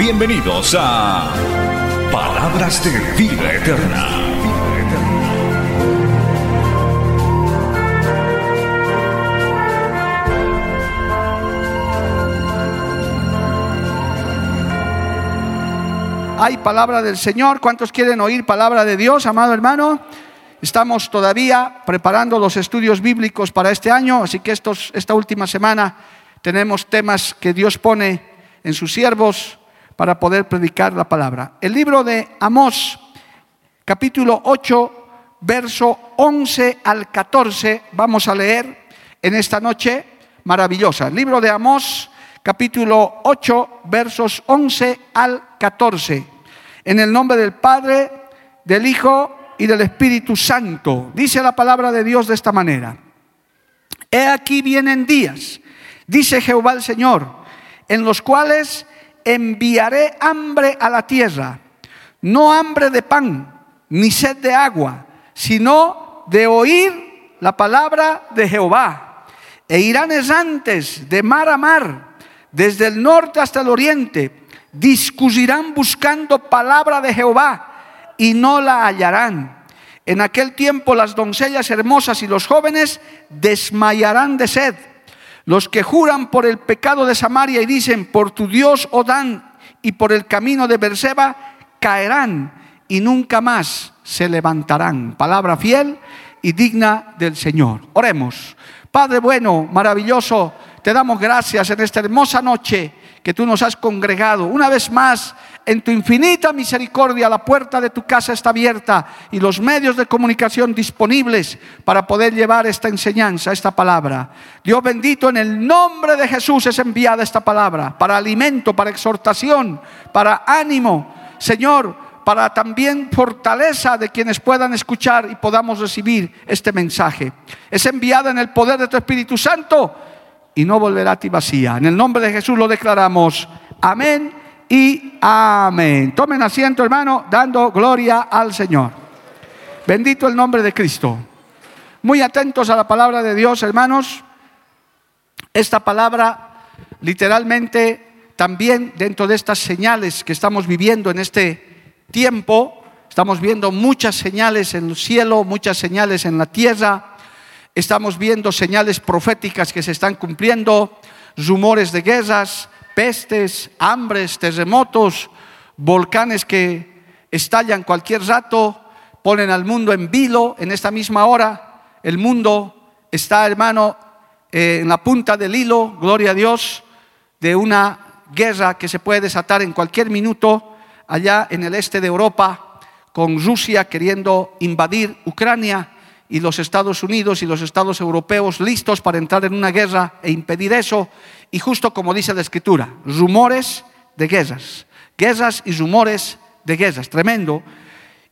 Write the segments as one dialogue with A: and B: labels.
A: Bienvenidos a Palabras de Vida Eterna.
B: Hay palabra del Señor. ¿Cuántos quieren oír palabra de Dios, amado hermano? Estamos todavía preparando los estudios bíblicos para este año, así que estos, esta última semana tenemos temas que Dios pone en sus siervos para poder predicar la palabra. El libro de Amós, capítulo 8, verso 11 al 14, vamos a leer en esta noche maravillosa. El libro de Amós, capítulo 8, versos 11 al 14. En el nombre del Padre, del Hijo y del Espíritu Santo. Dice la palabra de Dios de esta manera. He aquí vienen días, dice Jehová el Señor, en los cuales enviaré hambre a la tierra, no hambre de pan, ni sed de agua, sino de oír la palabra de Jehová. E irán errantes de mar a mar, desde el norte hasta el oriente, discutirán buscando palabra de Jehová y no la hallarán. En aquel tiempo las doncellas hermosas y los jóvenes desmayarán de sed. Los que juran por el pecado de Samaria y dicen, por tu Dios Odán y por el camino de Berseba, caerán y nunca más se levantarán. Palabra fiel y digna del Señor. Oremos. Padre bueno, maravilloso, te damos gracias en esta hermosa noche que tú nos has congregado. Una vez más, en tu infinita misericordia, la puerta de tu casa está abierta y los medios de comunicación disponibles para poder llevar esta enseñanza, esta palabra. Dios bendito, en el nombre de Jesús es enviada esta palabra para alimento, para exhortación, para ánimo. Señor, para también fortaleza de quienes puedan escuchar y podamos recibir este mensaje. Es enviada en el poder de tu Espíritu Santo y no volverá a ti vacía. En el nombre de Jesús lo declaramos. Amén y amén. Tomen asiento, hermano, dando gloria al Señor. Bendito el nombre de Cristo. Muy atentos a la palabra de Dios, hermanos. Esta palabra literalmente también dentro de estas señales que estamos viviendo en este tiempo, estamos viendo muchas señales en el cielo, muchas señales en la tierra, Estamos viendo señales proféticas que se están cumpliendo, rumores de guerras, pestes, hambres, terremotos, volcanes que estallan cualquier rato, ponen al mundo en vilo en esta misma hora. El mundo está, hermano, en la punta del hilo, gloria a Dios, de una guerra que se puede desatar en cualquier minuto allá en el este de Europa, con Rusia queriendo invadir Ucrania y los Estados Unidos y los Estados europeos listos para entrar en una guerra e impedir eso. Y justo como dice la escritura, rumores de guerras, guerras y rumores de guerras, tremendo.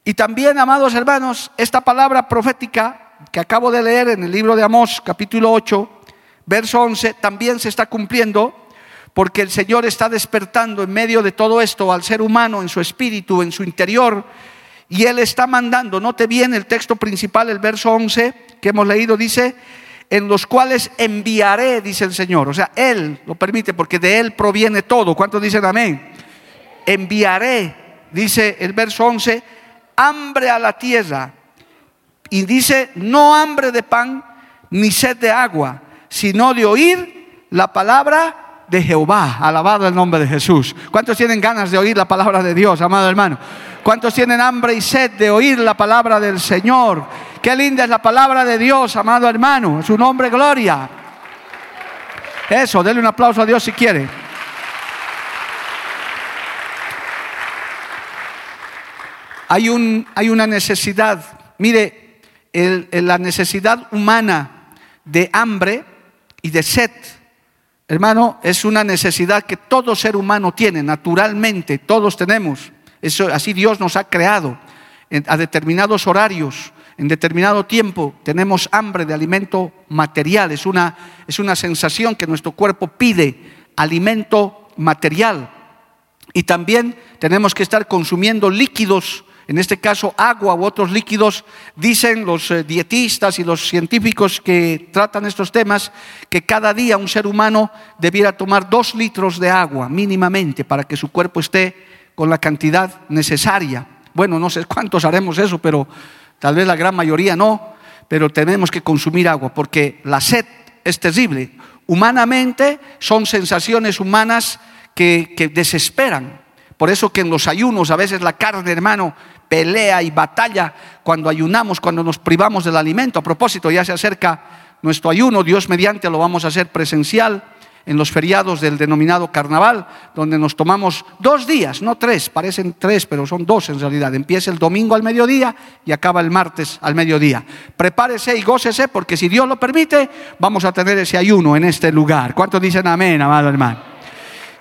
B: Y también, amados hermanos, esta palabra profética que acabo de leer en el libro de Amós, capítulo 8, verso 11, también se está cumpliendo porque el Señor está despertando en medio de todo esto al ser humano, en su espíritu, en su interior, y Él está mandando, note bien el texto principal, el verso 11 que hemos leído, dice, en los cuales enviaré, dice el Señor. O sea, Él lo permite porque de Él proviene todo. ¿Cuántos dicen amén? Enviaré, dice el verso 11, hambre a la tierra. Y dice, no hambre de pan ni sed de agua, sino de oír la palabra de Jehová. Alabado el nombre de Jesús. ¿Cuántos tienen ganas de oír la palabra de Dios, amado hermano? ¿Cuántos tienen hambre y sed de oír la palabra del Señor? Qué linda es la palabra de Dios, amado hermano. Su nombre, gloria. Eso, denle un aplauso a Dios si quiere. Hay, un, hay una necesidad, mire, la necesidad humana de hambre y de sed hermano, es una necesidad que todo ser humano tiene, naturalmente, todos tenemos. Eso, así Dios nos ha creado a determinados horarios, en determinado tiempo tenemos hambre de alimento material, es una, es una sensación que nuestro cuerpo pide alimento material. Y también tenemos que estar consumiendo líquidos, en este caso agua u otros líquidos. Dicen los eh, dietistas y los científicos que tratan estos temas que cada día un ser humano debiera tomar dos litros de agua mínimamente para que su cuerpo esté con la cantidad necesaria. Bueno, no sé cuántos haremos eso, pero tal vez la gran mayoría no, pero tenemos que consumir agua porque la sed es terrible. Humanamente son sensaciones humanas que, desesperan. Por eso que en los ayunos a veces la carne, hermano, pelea y batalla cuando ayunamos, cuando nos privamos del alimento. A propósito, ya se acerca nuestro ayuno, Dios mediante lo vamos a hacer presencial en los feriados del denominado carnaval, donde nos tomamos dos días, no tres, parecen tres, pero son dos en realidad. Empieza el domingo al mediodía y acaba el martes al mediodía. Prepárese y gócese, porque si Dios lo permite, vamos a tener ese ayuno en este lugar. ¿Cuántos dicen amén, amado hermano?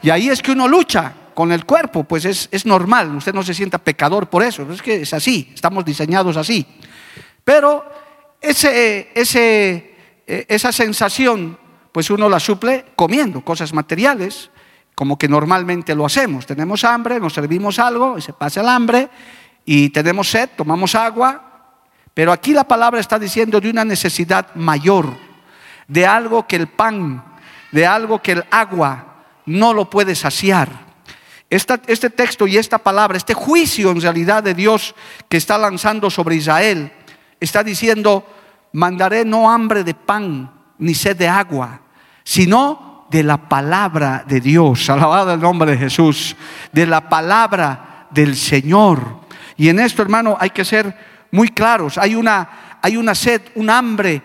B: Y ahí es que uno lucha con el cuerpo, pues es, es normal, usted no se sienta pecador por eso, es que es así, estamos diseñados así. Pero ese, ese, eh, esa sensación pues uno la suple comiendo cosas materiales, como que normalmente lo hacemos. Tenemos hambre, nos servimos algo y se pasa el hambre, y tenemos sed, tomamos agua, pero aquí la palabra está diciendo de una necesidad mayor, de algo que el pan, de algo que el agua no lo puede saciar. Este texto y esta palabra, este juicio en realidad de Dios que está lanzando sobre Israel, está diciendo, mandaré no hambre de pan ni sed de agua, sino de la palabra de Dios. Alabado el nombre de Jesús, de la palabra del Señor. Y en esto, hermano, hay que ser muy claros. Hay una, hay una sed, un hambre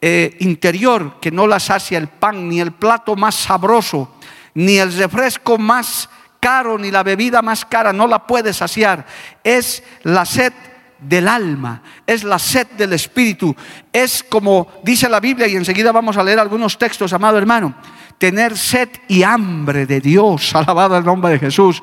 B: eh, interior que no la sacia el pan, ni el plato más sabroso, ni el refresco más caro, ni la bebida más cara, no la puede saciar. Es la sed del alma, es la sed del espíritu, es como dice la Biblia y enseguida vamos a leer algunos textos, amado hermano, tener sed y hambre de Dios, alabado el nombre de Jesús,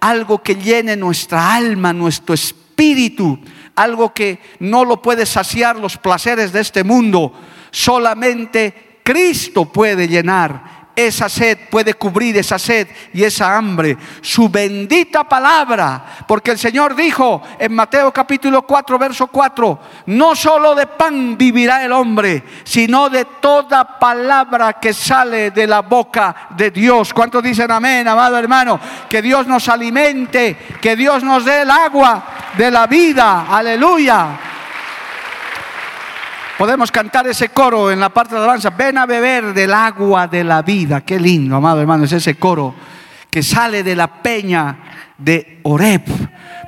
B: algo que llene nuestra alma, nuestro espíritu, algo que no lo puede saciar los placeres de este mundo, solamente Cristo puede llenar esa sed, puede cubrir esa sed y esa hambre. Su bendita palabra, porque el Señor dijo en Mateo capítulo 4, verso 4, no solo de pan vivirá el hombre, sino de toda palabra que sale de la boca de Dios. ¿Cuántos dicen amén, amado hermano? Que Dios nos alimente, que Dios nos dé el agua de la vida. Aleluya. Podemos cantar ese coro en la parte de alabanza. Ven a beber del agua de la vida. Qué lindo, amado hermano, es ese coro que sale de la peña de Oreb.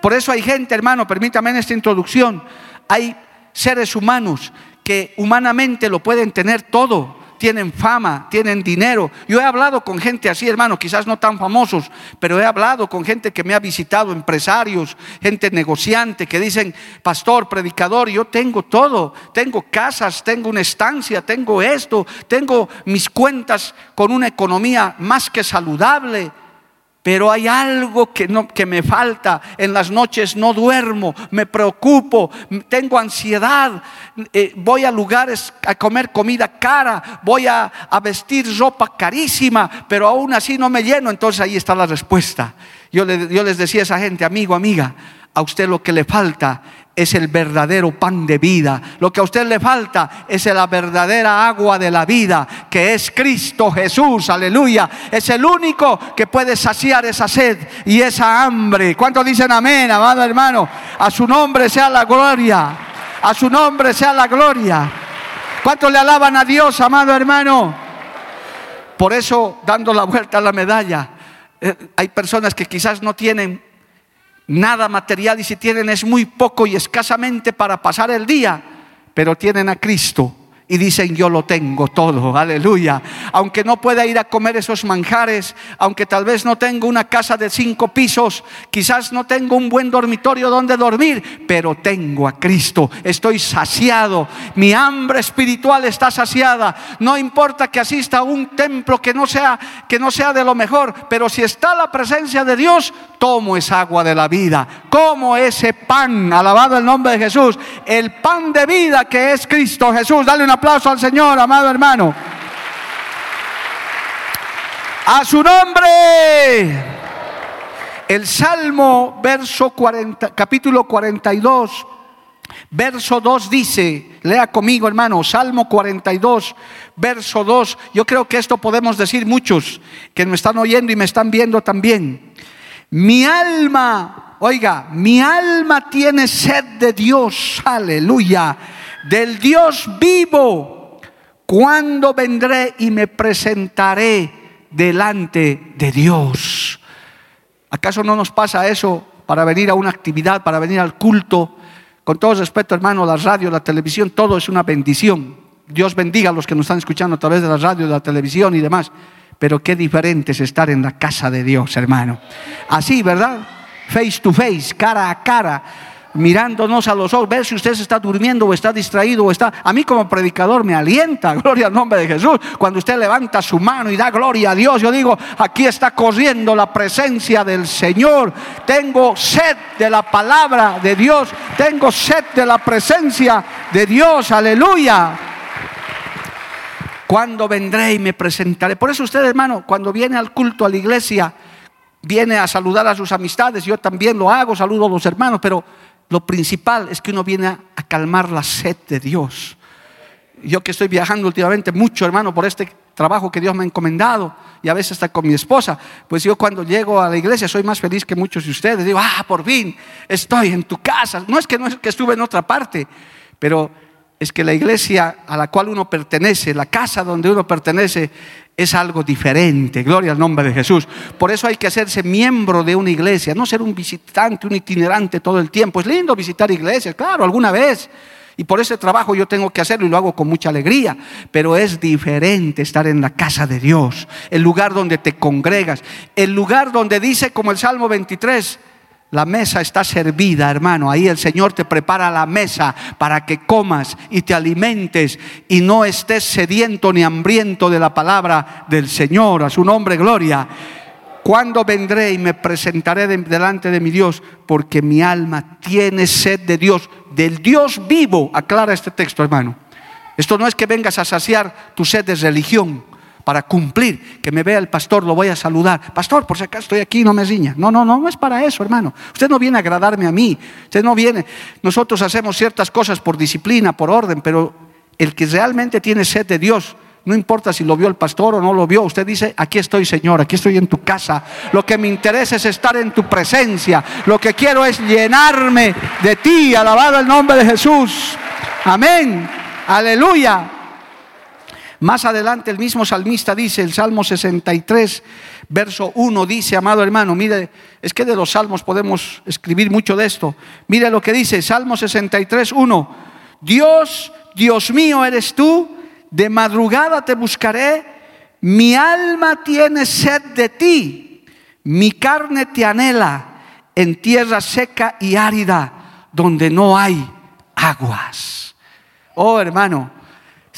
B: Por eso hay gente, hermano, permítame en esta introducción, hay seres humanos que humanamente lo pueden tener todo, tienen fama, tienen dinero. Yo he hablado con gente así, hermano, quizás no tan famosos, pero he hablado con gente que me ha visitado, empresarios, gente negociante, que dicen, pastor, predicador, yo tengo todo, tengo casas, tengo una estancia, tengo esto, tengo mis cuentas con una economía más que saludable. Pero hay algo que, no, que me falta. En las noches no duermo, me preocupo, tengo ansiedad. Eh, voy a lugares a comer comida cara, voy a, a vestir ropa carísima, pero aún así no me lleno. Entonces ahí está la respuesta. Yo, yo les decía a esa gente, amigo, amiga, a usted lo que le falta es el verdadero pan de vida. Lo que a usted le falta es la verdadera agua de la vida, que es Cristo Jesús, aleluya. Es el único que puede saciar esa sed y esa hambre. ¿Cuántos dicen amén, amado hermano? A su nombre sea la gloria. A su nombre sea la gloria. ¿Cuántos le alaban a Dios, amado hermano? Por eso, dando la vuelta a la medalla, eh, hay personas que quizás no tienen nada material y si tienen es muy poco y escasamente para pasar el día, pero tienen a Cristo y dicen yo lo tengo todo, aleluya. Aunque no pueda ir a comer esos manjares, aunque tal vez no tengo una casa de cinco pisos, quizás no tengo un buen dormitorio donde dormir, pero tengo a Cristo, estoy saciado, mi hambre espiritual está saciada. No importa que asista a un templo que no sea que no sea de lo mejor, pero si está la presencia de Dios, tomo esa agua de la vida, como ese pan, alabado el nombre de Jesús, el pan de vida que es Cristo Jesús. Dale una aplauso al Señor, amado hermano. A su nombre. El Salmo, verso 40, capítulo 42, verso 2 dice, lea conmigo hermano, Salmo 42, verso 2, yo creo que esto podemos decir muchos que me están oyendo y me están viendo también. Mi alma, oiga, mi alma tiene sed de Dios, aleluya del Dios vivo, cuando vendré y me presentaré delante de Dios. ¿Acaso no nos pasa eso para venir a una actividad, para venir al culto? Con todo respeto, hermano, la radio, la televisión, todo es una bendición. Dios bendiga a los que nos están escuchando a través de la radio, de la televisión y demás. Pero qué diferente es estar en la casa de Dios, hermano. Así, ¿verdad? Face to face, cara a cara mirándonos a los ojos, ver si usted se está durmiendo o está distraído o está... A mí como predicador me alienta, gloria al nombre de Jesús. Cuando usted levanta su mano y da gloria a Dios, yo digo, aquí está corriendo la presencia del Señor. Tengo sed de la palabra de Dios, tengo sed de la presencia de Dios, aleluya. Cuando vendré y me presentaré. Por eso usted, hermano, cuando viene al culto a la iglesia, viene a saludar a sus amistades, yo también lo hago, saludo a los hermanos, pero lo principal es que uno viene a, calmar la sed de Dios. Yo que estoy viajando últimamente mucho, hermano, por este trabajo que Dios me ha encomendado y a veces está con mi esposa, pues yo cuando llego a la iglesia soy más feliz que muchos de ustedes. Digo, ah, por fin estoy en tu casa. No es que no es que estuve en otra parte, pero es que la iglesia a la cual uno pertenece, la casa donde uno pertenece, es algo diferente. Gloria al nombre de Jesús. Por eso hay que hacerse miembro de una iglesia, no ser un visitante, un itinerante todo el tiempo. Es lindo visitar iglesias, claro, alguna vez. Y por ese trabajo yo tengo que hacerlo y lo hago con mucha alegría. Pero es diferente estar en la casa de Dios, el lugar donde te congregas, el lugar donde dice como el Salmo 23, la mesa está servida, hermano. Ahí el Señor te prepara la mesa para que comas y te alimentes y no estés sediento ni hambriento de la palabra del Señor. A su nombre, gloria. Cuando vendré y me presentaré delante de mi Dios? Porque mi alma tiene sed de Dios, del Dios vivo. Aclara este texto, hermano. Esto no es que vengas a saciar tu sed de religión para cumplir, que me vea el pastor, lo voy a saludar. Pastor, por si acaso estoy aquí, no me riña. No, no, no, no es para eso, hermano. Usted no viene a agradarme a mí. Usted no viene. Nosotros hacemos ciertas cosas por disciplina, por orden, pero el que realmente tiene sed de Dios, no importa si lo vio el pastor o no lo vio, usted dice, aquí estoy Señor, aquí estoy en tu casa. Lo que me interesa es estar en tu presencia. Lo que quiero es llenarme de ti. Alabado el nombre de Jesús. Amén. Aleluya. Más adelante el mismo salmista dice, el Salmo 63, verso 1, dice, amado hermano, mire, es que de los salmos podemos escribir mucho de esto. Mire lo que dice, Salmo 63, 1, Dios, Dios mío eres tú, de madrugada te buscaré, mi alma tiene sed de ti, mi carne te anhela en tierra seca y árida, donde no hay aguas. Oh hermano,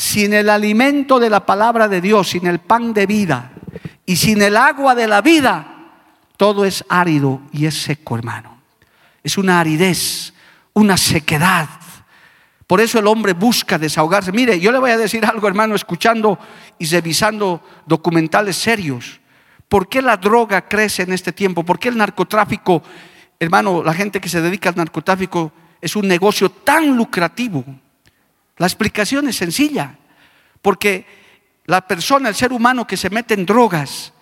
B: sin el alimento de la palabra de Dios, sin el pan de vida y sin el agua de la vida, todo es árido y es seco, hermano. Es una aridez, una sequedad. Por eso el hombre busca desahogarse. Mire, yo le voy a decir algo, hermano, escuchando y revisando documentales serios. ¿Por qué la droga crece en este tiempo? ¿Por qué el narcotráfico, hermano, la gente que se dedica al narcotráfico es un negocio tan lucrativo? La explicación es sencilla, porque la persona, el ser humano que se mete en drogas,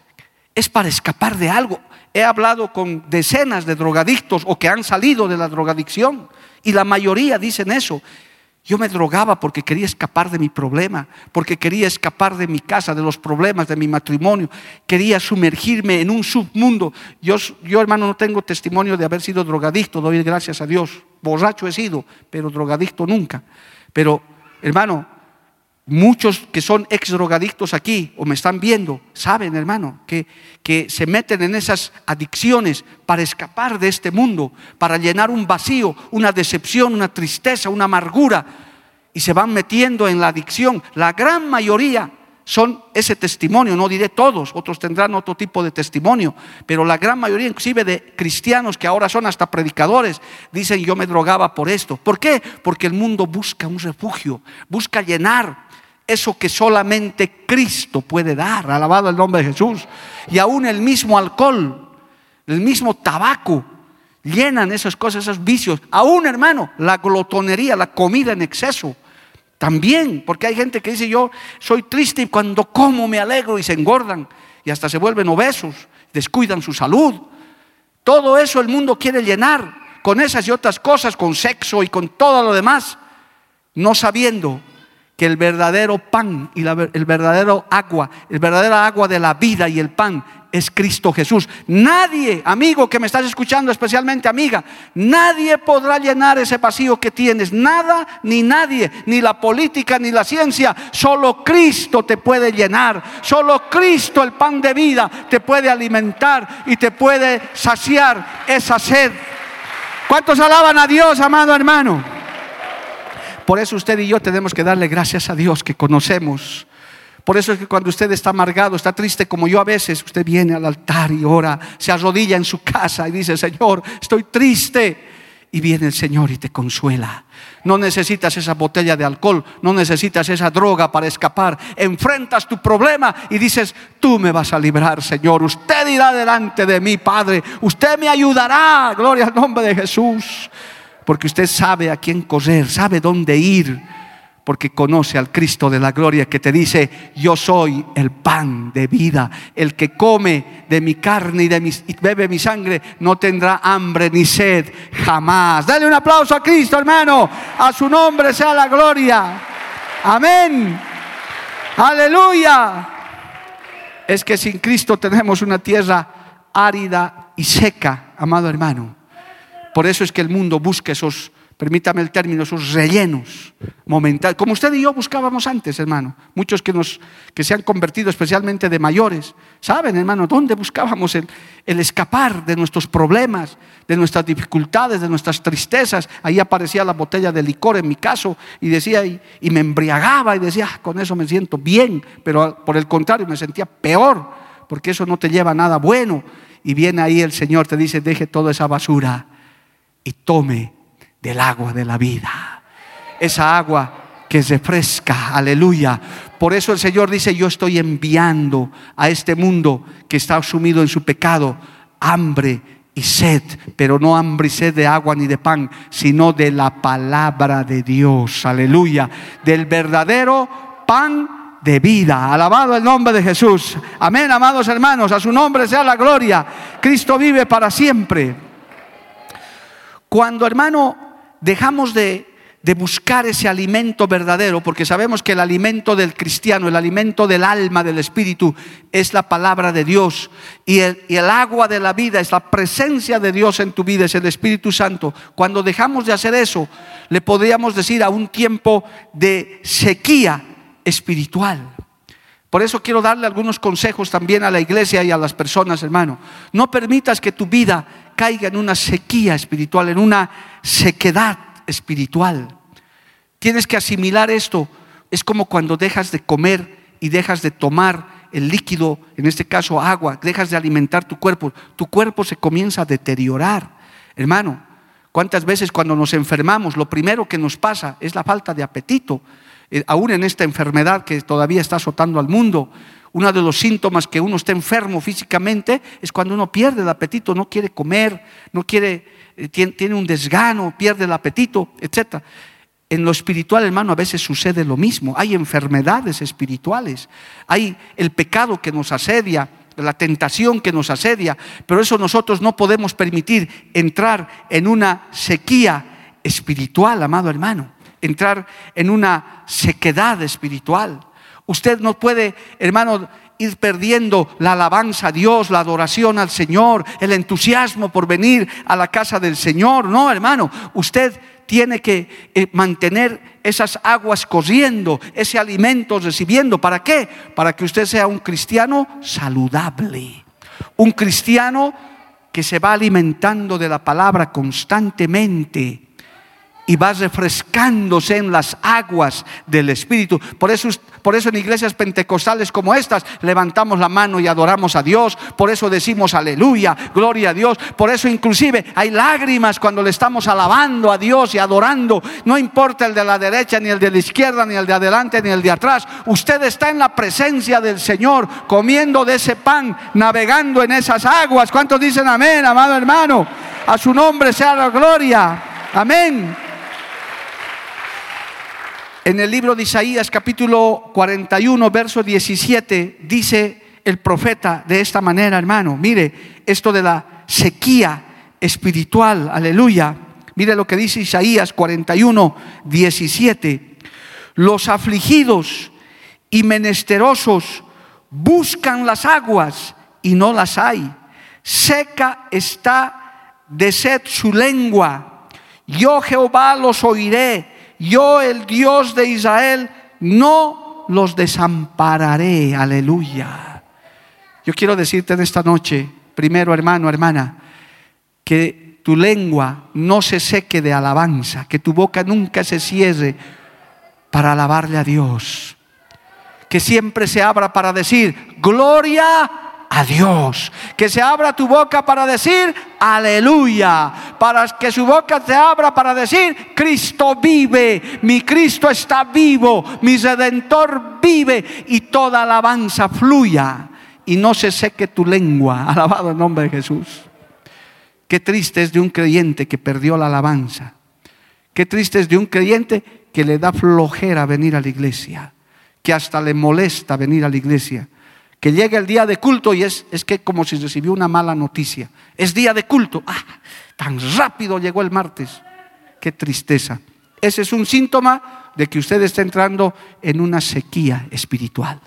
B: es para escapar de algo. He hablado con decenas de drogadictos o que han salido de la drogadicción y la mayoría dicen eso. Yo me drogaba porque quería escapar de mi problema, porque quería escapar de mi casa, de los problemas de mi matrimonio, quería sumergirme en un submundo. Yo, yo hermano, no tengo testimonio de haber sido drogadicto, doy gracias a Dios. Borracho he sido, pero drogadicto nunca. Pero, hermano, Muchos que son ex drogadictos aquí o me están viendo, saben, hermano, que, que se meten en esas adicciones para escapar de este mundo, para llenar un vacío, una decepción, una tristeza, una amargura, y se van metiendo en la adicción. La gran mayoría son ese testimonio, no diré todos, otros tendrán otro tipo de testimonio, pero la gran mayoría inclusive de cristianos que ahora son hasta predicadores, dicen yo me drogaba por esto. ¿Por qué? Porque el mundo busca un refugio, busca llenar eso que solamente Cristo puede dar, alabado el nombre de Jesús. Y aún el mismo alcohol, el mismo tabaco, llenan esas cosas, esos vicios. Aún, hermano, la glotonería, la comida en exceso. También, porque hay gente que dice yo soy triste y cuando como me alegro y se engordan y hasta se vuelven obesos, descuidan su salud. Todo eso el mundo quiere llenar con esas y otras cosas, con sexo y con todo lo demás, no sabiendo que el verdadero pan y el verdadero agua, el verdadero agua de la vida y el pan es Cristo Jesús. Nadie, amigo que me estás escuchando, especialmente amiga, nadie podrá llenar ese vacío que tienes. Nada ni nadie, ni la política ni la ciencia. Solo Cristo te puede llenar. Solo Cristo, el pan de vida, te puede alimentar y te puede saciar esa sed. ¿Cuántos alaban a Dios, amado hermano? Por eso usted y yo tenemos que darle gracias a Dios que conocemos. Por eso es que cuando usted está amargado, está triste como yo a veces, usted viene al altar y ora, se arrodilla en su casa y dice, Señor, estoy triste. Y viene el Señor y te consuela. No necesitas esa botella de alcohol, no necesitas esa droga para escapar. Enfrentas tu problema y dices, tú me vas a librar, Señor. Usted irá delante de mí, Padre. Usted me ayudará. Gloria al nombre de Jesús porque usted sabe a quién correr, sabe dónde ir, porque conoce al Cristo de la gloria que te dice, yo soy el pan de vida, el que come de mi carne y, bebe mi sangre no tendrá hambre ni sed jamás. Dale un aplauso a Cristo, hermano, a su nombre sea la gloria. Amén. Aleluya. Es que sin Cristo tenemos una tierra árida y seca, amado hermano. Por eso es que el mundo busca esos, permítame el término, esos rellenos momentáneos, como usted y yo buscábamos antes, hermano. Muchos que, nos, que se han convertido especialmente de mayores, saben, hermano, dónde buscábamos el, escapar de nuestros problemas, de nuestras dificultades, de nuestras tristezas. Ahí aparecía la botella de licor en mi caso y decía, y, y me embriagaba y decía, ah, con eso me siento bien, pero por el contrario me sentía peor, porque eso no te lleva a nada bueno. Y viene ahí el Señor, te dice, deje toda esa basura y tome del agua de la vida. Esa agua que refresca, aleluya. Por eso el Señor dice, yo estoy enviando a este mundo que está sumido en su pecado hambre y sed, pero no hambre y sed de agua ni de pan, sino de la palabra de Dios, aleluya, del verdadero pan de vida. Alabado el nombre de Jesús. Amén, amados hermanos, a su nombre sea la gloria. Cristo vive para siempre. Cuando, hermano, dejamos de, buscar ese alimento verdadero, porque sabemos que el alimento del cristiano, el alimento del alma, del espíritu, es la palabra de Dios. Y el, y el, agua de la vida es la presencia de Dios en tu vida, es el Espíritu Santo. Cuando dejamos de hacer eso, le podríamos decir a un tiempo de sequía espiritual. Por eso quiero darle algunos consejos también a la iglesia y a las personas, hermano. No permitas que tu vida caiga en una sequía espiritual, en una sequedad espiritual. Tienes que asimilar esto. Es como cuando dejas de comer y dejas de tomar el líquido, en este caso agua, dejas de alimentar tu cuerpo. Tu cuerpo se comienza a deteriorar. Hermano, ¿cuántas veces cuando nos enfermamos lo primero que nos pasa es la falta de apetito? Eh, aún en esta enfermedad que todavía está azotando al mundo, uno de los síntomas que uno está enfermo físicamente es cuando uno pierde el apetito, no quiere comer, no quiere, eh, tiene, un desgano, pierde el apetito, etc. En lo espiritual, hermano, a veces sucede lo mismo. Hay enfermedades espirituales, hay el pecado que nos asedia, la tentación que nos asedia, pero eso nosotros no podemos permitir entrar en una sequía espiritual, amado hermano entrar en una sequedad espiritual. Usted no puede, hermano, ir perdiendo la alabanza a Dios, la adoración al Señor, el entusiasmo por venir a la casa del Señor. No, hermano, usted tiene que eh, mantener esas aguas corriendo, ese alimento recibiendo. ¿Para qué? Para que usted sea un cristiano saludable, un cristiano que se va alimentando de la palabra constantemente y va refrescándose en las aguas del Espíritu. Por eso, por eso en iglesias pentecostales como estas levantamos la mano y adoramos a Dios. Por eso decimos aleluya, gloria a Dios. Por eso inclusive hay lágrimas cuando le estamos alabando a Dios y adorando. No importa el de la derecha, ni el de la izquierda, ni el de adelante, ni el de atrás. Usted está en la presencia del Señor, comiendo de ese pan, navegando en esas aguas. ¿Cuántos dicen amén, amado hermano? A su nombre sea la gloria. Amén. En el libro de Isaías capítulo 41, verso 17, dice el profeta de esta manera, hermano, mire, esto de la sequía espiritual, aleluya. Mire lo que dice Isaías 41, 17. Los afligidos y menesterosos buscan las aguas y no las hay. Seca está de sed su lengua. Yo Jehová los oiré yo el Dios de Israel no los desampararé. Aleluya. Yo quiero decirte en esta noche, primero hermano, hermana, que tu lengua no se seque de alabanza, que tu boca nunca se cierre para alabarle a Dios. Que siempre se abra para decir, gloria a Dios. Que se abra tu boca para decir aleluya. Para que su boca se abra para decir Cristo vive. Mi Cristo está vivo. Mi redentor vive. Y toda alabanza fluya. Y no se seque tu lengua. Alabado el nombre de Jesús. Qué triste es de un creyente que perdió la alabanza. Qué triste es de un creyente que le da flojera venir a la iglesia. Que hasta le molesta venir a la iglesia que llega el día de culto y es, es que como si recibió una mala noticia. Es día de culto. Ah, tan rápido llegó el martes. Qué tristeza. Ese es un síntoma de que usted está entrando en una sequía espiritual.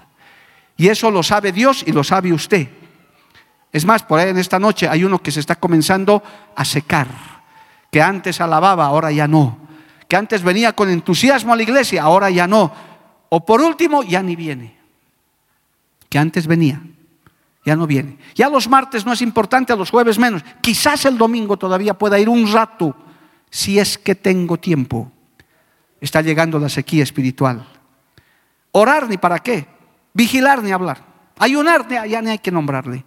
B: Y eso lo sabe Dios y lo sabe usted. Es más, por ahí en esta noche hay uno que se está comenzando a secar, que antes alababa, ahora ya no, que antes venía con entusiasmo a la iglesia, ahora ya no, o por último, ya ni viene que antes venía, ya no viene. Ya los martes no es importante, a los jueves menos. Quizás el domingo todavía pueda ir un rato, si es que tengo tiempo. Está llegando la sequía espiritual. Orar ni para qué, vigilar ni hablar, ayunar ya ni hay que nombrarle.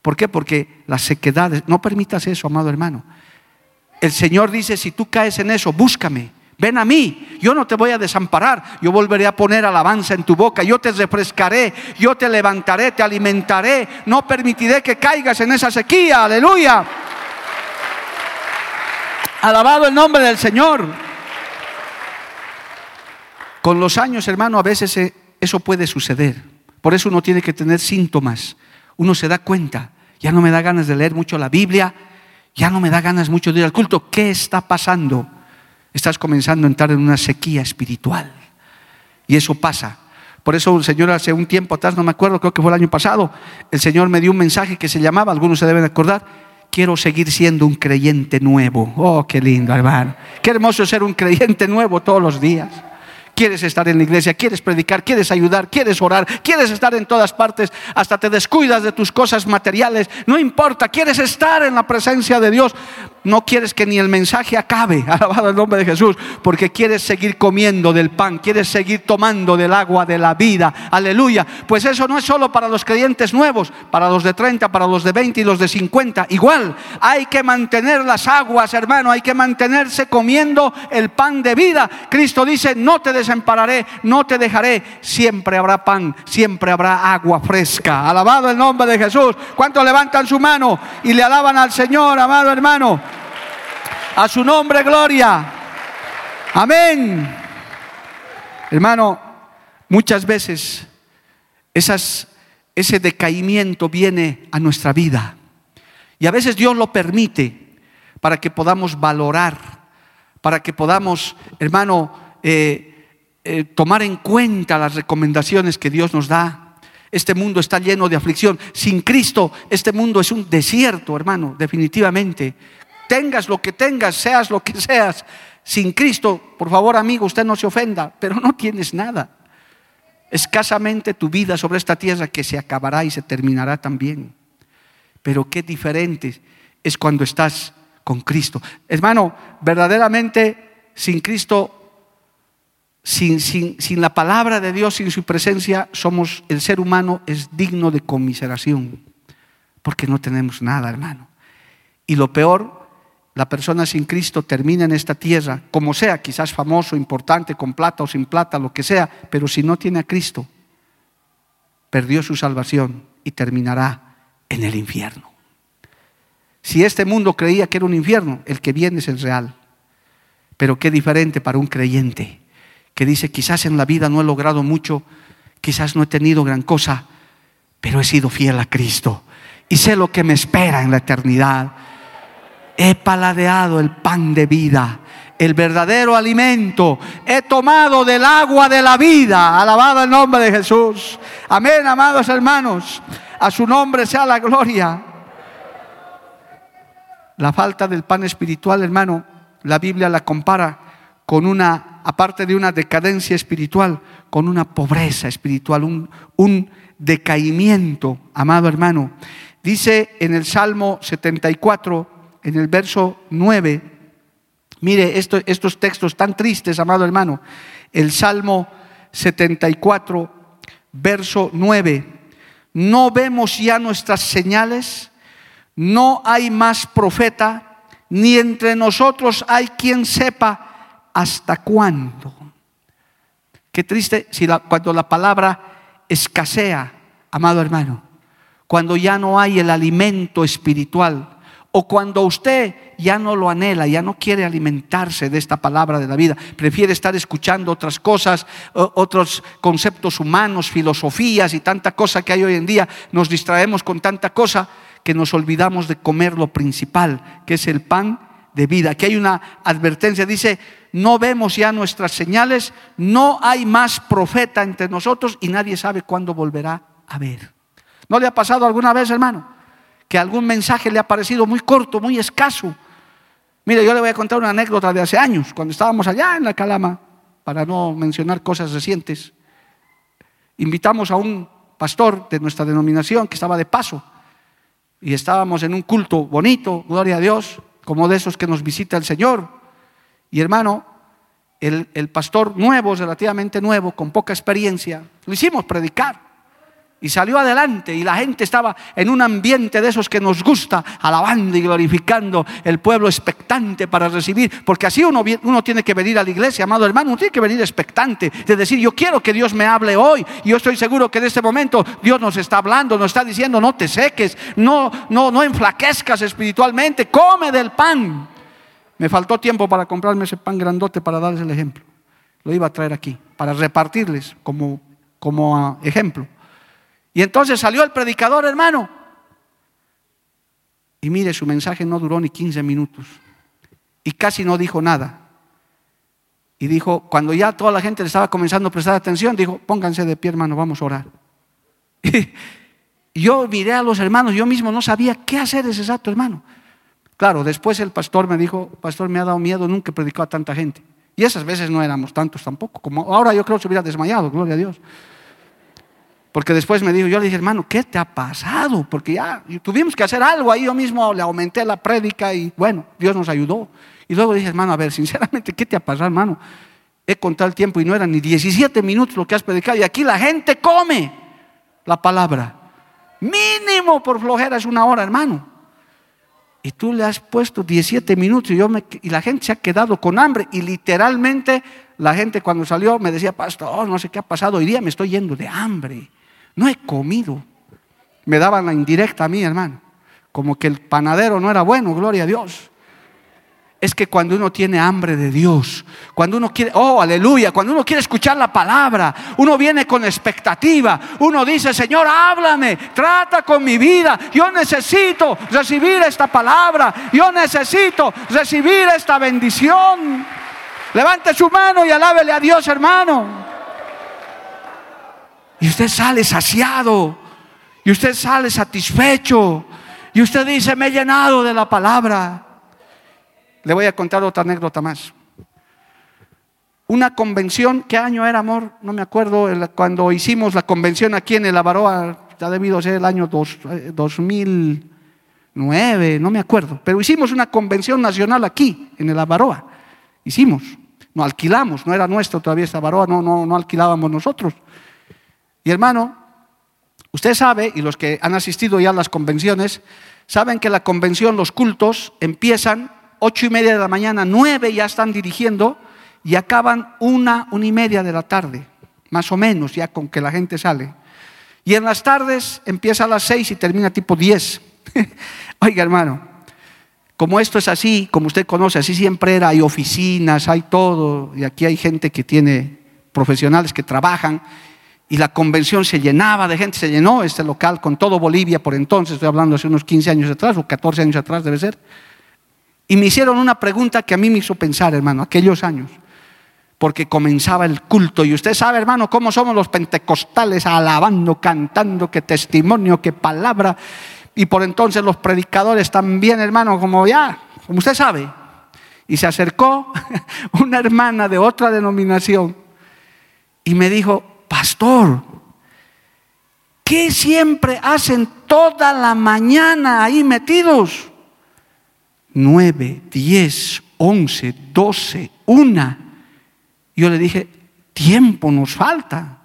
B: ¿Por qué? Porque las sequedades, no permitas eso, amado hermano. El Señor dice, si tú caes en eso, búscame Ven a mí, yo no te voy a desamparar, yo volveré a poner alabanza en tu boca, yo te refrescaré, yo te levantaré, te alimentaré, no permitiré que caigas en esa sequía, aleluya. Alabado el nombre del Señor. Con los años, hermano, a veces eh, eso puede suceder. Por eso uno tiene que tener síntomas. Uno se da cuenta, ya no me da ganas de leer mucho la Biblia, ya no me da ganas mucho de ir al culto. ¿Qué está pasando? Estás comenzando a entrar en una sequía espiritual. Y eso pasa. Por eso el Señor hace un tiempo atrás, no me acuerdo, creo que fue el año pasado, el Señor me dio un mensaje que se llamaba, algunos se deben acordar, quiero seguir siendo un creyente nuevo. Oh, qué lindo, hermano. Qué hermoso ser un creyente nuevo todos los días quieres estar en la iglesia, quieres predicar, quieres ayudar, quieres orar, quieres estar en todas partes, hasta te descuidas de tus cosas materiales, no importa, quieres estar en la presencia de Dios, no quieres que ni el mensaje acabe, alabado el nombre de Jesús, porque quieres seguir comiendo del pan, quieres seguir tomando del agua de la vida, aleluya. Pues eso no es solo para los creyentes nuevos, para los de 30, para los de 20 y los de 50, igual, hay que mantener las aguas, hermano, hay que mantenerse comiendo el pan de vida. Cristo dice, no te des desampararé, no te dejaré. Siempre habrá pan, siempre habrá agua fresca. Alabado el nombre de Jesús. ¿Cuántos levantan su mano y le alaban al Señor, amado hermano? A su nombre, gloria. Amén. Hermano, muchas veces ese decaimiento viene a nuestra vida. Y a veces Dios lo permite para que podamos valorar, para que podamos, hermano, eh, eh, tomar en cuenta las recomendaciones que Dios nos da. Este mundo está lleno de aflicción. Sin Cristo, este mundo es un desierto, hermano, definitivamente. Tengas lo que tengas, seas lo que seas, sin Cristo, por favor amigo, usted no se ofenda, pero no tienes nada. Escasamente tu vida sobre esta tierra que se acabará y se terminará también. Pero qué diferente es cuando estás con Cristo. Hermano, verdaderamente sin Cristo, sin, la palabra de Dios, sin su presencia, somos, el ser humano es digno de conmiseración, porque no tenemos nada, hermano. Y lo peor, la persona sin Cristo termina en esta tierra, como sea, quizás famoso, importante, con plata o sin plata, lo que sea, pero si no tiene a Cristo, perdió su salvación y terminará en el infierno. Si este mundo creía que era un infierno, el que viene es el real. Pero qué diferente para un creyente que dice, quizás en la vida no he logrado mucho, quizás no he tenido gran cosa, pero he sido fiel a Cristo y sé lo que me espera en la eternidad. He paladeado el pan de vida, el verdadero alimento. He tomado del agua de la vida. Alabado el nombre de Jesús. Amén, amados hermanos. A su nombre sea la gloria. La falta del pan espiritual, hermano, la Biblia la compara con una, aparte de una decadencia espiritual, con una pobreza espiritual, un, un decaimiento, amado hermano. Dice en el Salmo 74, en el verso 9, mire estos textos tan tristes, amado hermano, el Salmo 74, verso 9, no vemos ya nuestras señales, no hay más profeta, ni entre nosotros hay quien sepa hasta cuándo. Qué triste si cuando la palabra escasea, amado hermano, cuando ya no hay el alimento espiritual, o cuando usted ya no lo anhela, ya no quiere alimentarse de esta palabra de la vida, prefiere estar escuchando otras cosas, otros conceptos humanos, filosofías y tanta cosa que hay hoy en día, nos distraemos con tanta cosa que nos olvidamos de comer lo principal, que es el pan de vida. Aquí hay una advertencia, dice, no vemos ya nuestras señales, no hay más profeta entre nosotros y nadie sabe cuándo volverá a ver. ¿No le ha pasado alguna vez, hermano? Que algún mensaje le ha parecido muy corto, muy escaso. Mire, yo le voy a contar una anécdota de hace años, cuando estábamos allá en la Calama, para no mencionar cosas recientes. Invitamos a un pastor de nuestra denominación que estaba de paso y estábamos en un culto bonito, gloria a Dios, como de esos que nos visita el Señor. Y hermano, el, el pastor nuevo, relativamente nuevo, con poca experiencia, lo hicimos predicar. Y salió adelante y la gente estaba en un ambiente de esos que nos gusta, alabando y glorificando el pueblo expectante para recibir. Porque así uno, tiene que venir a la iglesia, amado hermano, uno tiene que venir expectante, de decir, yo quiero que Dios me hable hoy. Y yo estoy seguro que en este momento Dios nos está hablando, nos está diciendo, no te seques, no, no, no enflaquezcas espiritualmente, come del pan. Me faltó tiempo para comprarme ese pan grandote para darles el ejemplo. Lo iba a traer aquí, para repartirles como, como ejemplo. Y entonces salió el predicador, hermano. Y mire, su mensaje no duró ni 15 minutos. Y casi no dijo nada. Y dijo, cuando ya toda la gente le estaba comenzando a prestar atención, dijo, pónganse de pie, hermano, vamos a orar. Y yo miré a los hermanos, yo mismo no sabía qué hacer ese exacto, hermano. Claro, después el pastor me dijo, pastor, me ha dado miedo, nunca predicó a tanta gente. Y esas veces no éramos tantos tampoco, como ahora yo creo que se hubiera desmayado, gloria a Dios. Porque después me dijo, yo le dije, hermano, ¿qué te ha pasado? Porque ya tuvimos que hacer algo ahí, yo mismo le aumenté la prédica y bueno, Dios nos ayudó. Y luego dije, hermano, a ver, sinceramente, ¿qué te ha pasado, hermano? He contado el tiempo y no eran ni 17 minutos lo que has predicado y aquí la gente come la palabra. Mínimo por flojera es una hora, hermano. Y tú le has puesto 17 minutos y, yo me, y la gente se ha quedado con hambre. Y literalmente la gente cuando salió me decía, pastor, no sé qué ha pasado, hoy día me estoy yendo de hambre no he comido. Me daban la indirecta a mí, hermano. Como que el panadero no era bueno, gloria a Dios. Es que cuando uno tiene hambre de Dios, cuando uno quiere, oh, aleluya, cuando uno quiere escuchar la palabra, uno viene con expectativa, uno dice, Señor, háblame, trata con mi vida, yo necesito recibir esta palabra, yo necesito recibir esta bendición. Levante su mano y alábele a Dios, hermano. Y usted sale saciado. Y usted sale satisfecho. Y usted dice, me he llenado de la palabra. le voy a contar otra anécdota más. Una convención, ¿qué año era, amor? No me acuerdo, cuando hicimos la convención aquí en el Avaroa, ya debido ser el año 2009, eh, no me acuerdo, pero hicimos una convención nacional aquí, en el Avaroa. Hicimos, no alquilamos, no era nuestro todavía esta Avaroa, no, no, no alquilábamos nosotros. Y hermano, usted sabe, y los que han asistido ya a las convenciones, saben que la convención, los cultos, empiezan ocho y media de la mañana, nueve ya están dirigiendo y acaban una, una y media de la tarde, más o menos, ya con que la gente sale. Y en las tardes empieza a las seis y termina tipo diez. Oiga, hermano, como esto es así, como usted conoce, así siempre era, hay oficinas, hay todo, y aquí hay gente que tiene profesionales que trabajan, y la convención se llenaba de gente, se llenó este local con todo Bolivia por entonces, estoy hablando hace unos 15 años atrás o 14 años atrás debe ser. Y me hicieron una pregunta que a mí me hizo pensar, hermano, aquellos años porque comenzaba el culto. Y usted sabe, hermano, cómo somos los pentecostales, alabando, cantando, qué testimonio, qué palabra. Y por entonces los predicadores también, hermano, como ya, como usted sabe. Y se acercó una hermana de otra denominación y me dijo, pastor, ¿qué siempre hacen toda la mañana ahí metidos? Nueve, diez, once, doce, una yo le dije, tiempo nos falta,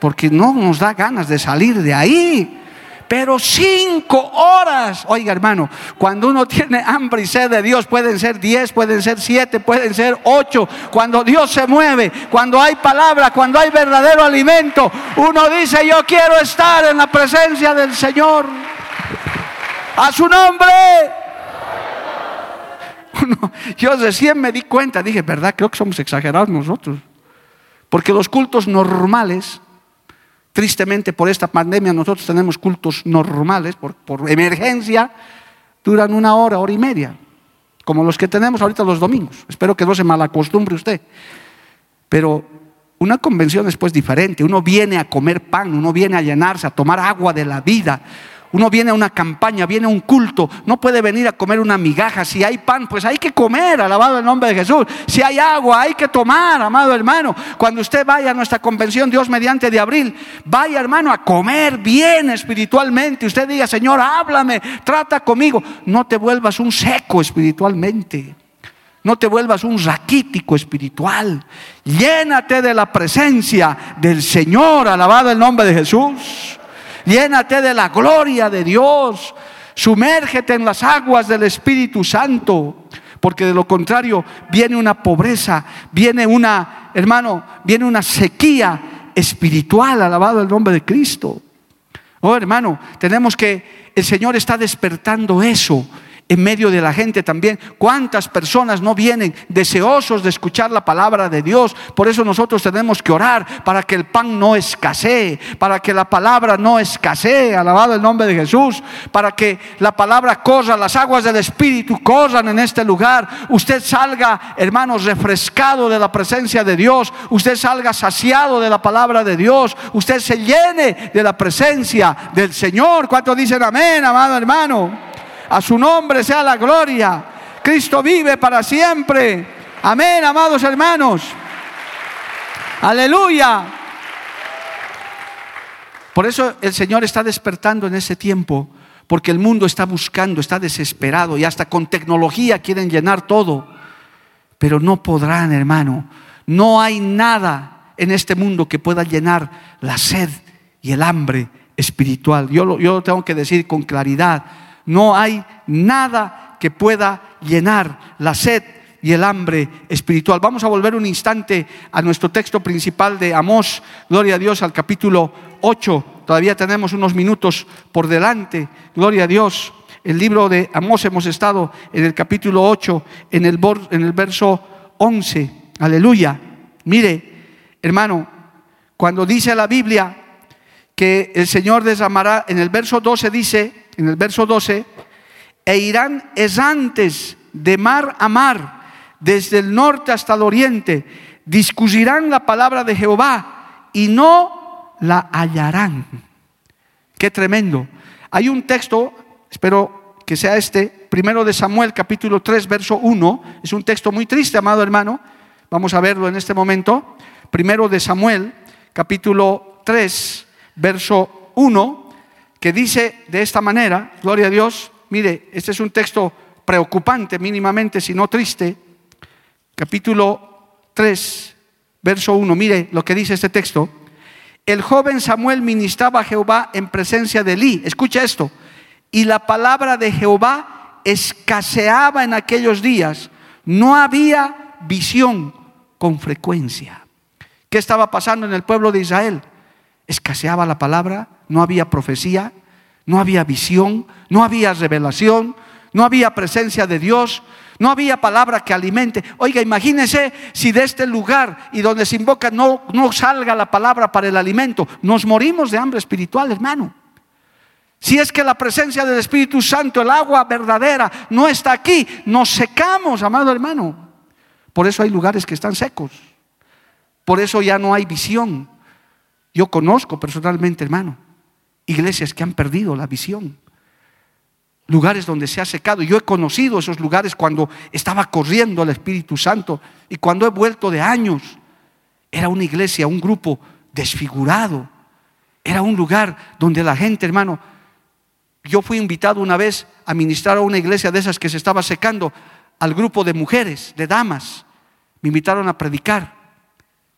B: porque no nos da ganas de salir de ahí. Pero cinco horas, oiga hermano, cuando uno tiene hambre y sed de Dios, pueden ser diez, pueden ser siete, pueden ser ocho. Cuando Dios se mueve, cuando hay palabra, cuando hay verdadero alimento, uno dice, yo quiero estar en la presencia del Señor. A su nombre yo recién me di cuenta, dije, ¿verdad? Creo que somos exagerados nosotros. Porque los cultos normales, tristemente por esta pandemia nosotros tenemos cultos normales, por, emergencia, duran una hora, hora y media, como los que tenemos ahorita los domingos. Espero que no se malacostumbre usted. Pero una convención es pues diferente. Uno viene a comer pan, uno viene a llenarse, a tomar agua de la vida. Uno viene a una campaña, viene a un culto, no puede venir a comer una migaja. Si hay pan, pues hay que comer, alabado el nombre de Jesús. Si hay agua, hay que tomar, amado hermano. Cuando usted vaya a nuestra convención Dios mediante de abril, vaya hermano a comer bien espiritualmente. Usted diga, Señor, háblame, trata conmigo. No te vuelvas un seco espiritualmente. No te vuelvas un raquítico espiritual. Llénate de la presencia del Señor, alabado el nombre de Jesús. Llénate de la gloria de Dios. Sumérgete en las aguas del Espíritu Santo. Porque de lo contrario viene una pobreza, viene una, hermano, viene una sequía espiritual, alabado el nombre de Cristo. Oh, hermano, tenemos que, el Señor está despertando eso en medio de la gente también. ¿Cuántas personas no vienen deseosos de escuchar la palabra de Dios? Por eso nosotros tenemos que orar para que el pan no escasee, para que la palabra no escasee, alabado el nombre de Jesús, para que la palabra corra, las aguas del Espíritu corran en este lugar. Usted salga, hermanos, refrescado de la presencia de Dios, usted salga saciado de la palabra de Dios, usted se llene de la presencia del Señor. ¿Cuántos dicen amén, amado hermano? A su nombre sea la gloria. Cristo vive para siempre. Amén, amados hermanos. Aleluya. Por eso el Señor está despertando en ese tiempo, porque el mundo está buscando, está desesperado y hasta con tecnología quieren llenar todo. Pero no podrán, hermano. No hay nada en este mundo que pueda llenar la sed y el hambre espiritual. Yo yo tengo que decir con claridad no hay nada que pueda llenar la sed y el hambre espiritual. Vamos a volver un instante a nuestro texto principal de Amós, gloria a Dios, al capítulo 8. Todavía tenemos unos minutos por delante, gloria a Dios. El libro de Amós hemos estado en el capítulo 8, en el, en el verso 11. Aleluya. Mire, hermano, cuando dice la Biblia que el Señor desamará, en el verso 12 dice, en el verso 12, e irán esantes de mar a mar, desde el norte hasta el oriente, discutirán la palabra de Jehová y no la hallarán. Qué tremendo. Hay un texto, espero que sea este, primero de Samuel capítulo 3, verso 1. Es un texto muy triste, amado hermano. Vamos a verlo en este momento. Primero de Samuel capítulo 3, verso 1, que dice de esta manera, gloria a Dios, mire, este es un texto preocupante mínimamente, si no triste. Capítulo 3, verso 1, mire lo que dice este texto. El joven Samuel ministraba a Jehová en presencia de Elí. Escucha esto y la palabra de Jehová escaseaba en aquellos días. No había visión con frecuencia. ¿Qué estaba pasando en el pueblo de Israel? Escaseaba la palabra, no había profecía, no había visión, no había revelación, no había presencia de Dios, no había palabra que alimente. Oiga, imagínese si de este lugar y donde se invoca no, no salga la palabra para el alimento. Nos morimos de hambre espiritual, hermano. Si es que la presencia del Espíritu Santo, el agua verdadera, no está aquí, nos secamos, amado hermano. Por eso hay lugares que están secos. Por eso ya no hay visión. Yo conozco personalmente, hermano, iglesias que han perdido la visión. Lugares donde se ha secado. Yo he conocido esos lugares cuando estaba corriendo el Espíritu Santo y cuando he vuelto de años. Era una iglesia, un grupo desfigurado. Era un lugar donde la gente, hermano, yo fui invitado una vez a ministrar a una iglesia de esas que se estaba secando, al grupo de mujeres, de damas. Me invitaron a predicar.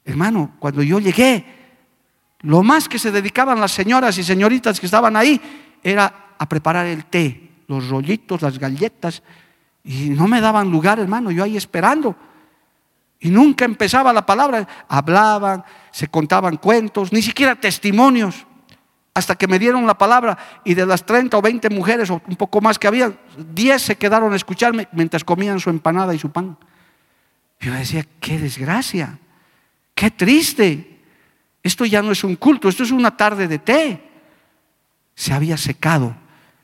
B: Hermano, cuando yo llegué, lo más que se dedicaban las señoras y señoritas que estaban ahí era a preparar el té, los rollitos, las galletas. Y no me daban lugar, hermano, yo ahí esperando. Y nunca empezaba la palabra. Hablaban, se contaban cuentos, ni siquiera testimonios hasta que me dieron la palabra y de las 30 o 20 mujeres o un poco más que había, 10 se quedaron a escucharme mientras comían su empanada y su pan. Yo decía, qué desgracia, qué triste. Esto ya no es un culto, esto es una tarde de té. Se había secado.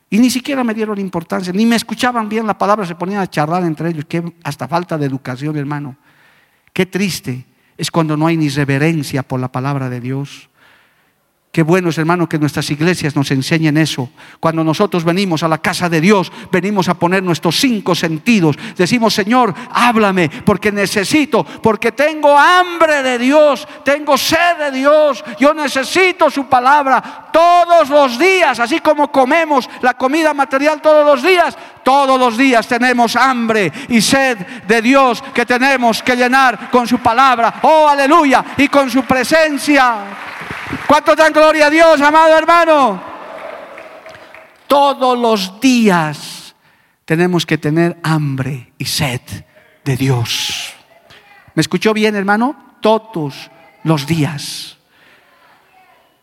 B: Y ni siquiera me dieron importancia, ni me escuchaban bien la palabra, se ponían a charlar entre ellos, que hasta falta de educación, hermano. Qué triste es cuando no hay ni reverencia por la palabra de Dios. Qué bueno es, hermano, que nuestras iglesias nos enseñen eso. Cuando nosotros venimos a la casa de Dios, venimos a poner nuestros cinco sentidos. Decimos, Señor, háblame, porque necesito, porque tengo hambre de Dios, tengo sed de Dios, yo necesito su palabra todos los días, así como comemos la comida material todos los días. Todos los días tenemos hambre y sed de Dios que tenemos que llenar con su palabra. Oh, aleluya, y con su presencia. ¿Cuánto dan gloria a Dios, amado hermano? Todos los días tenemos que tener hambre y sed de Dios. ¿Me escuchó bien, hermano? Todos los días.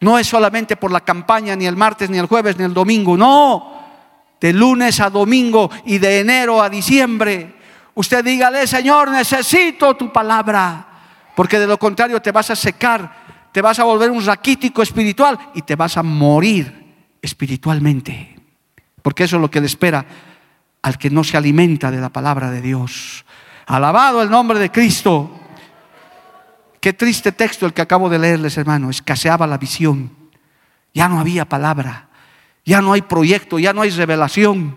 B: No es solamente por la campaña, ni el martes, ni el jueves, ni el domingo, no. De lunes a domingo y de enero a diciembre. Usted dígale, Señor, necesito tu palabra, porque de lo contrario te vas a secar te vas a volver un raquítico espiritual y te vas a morir espiritualmente. Porque eso es lo que le espera al que no se alimenta de la palabra de Dios. Alabado el nombre de Cristo. Qué triste texto el que acabo de leerles, hermano. Escaseaba la visión. Ya no había palabra. Ya no hay proyecto, ya no hay revelación.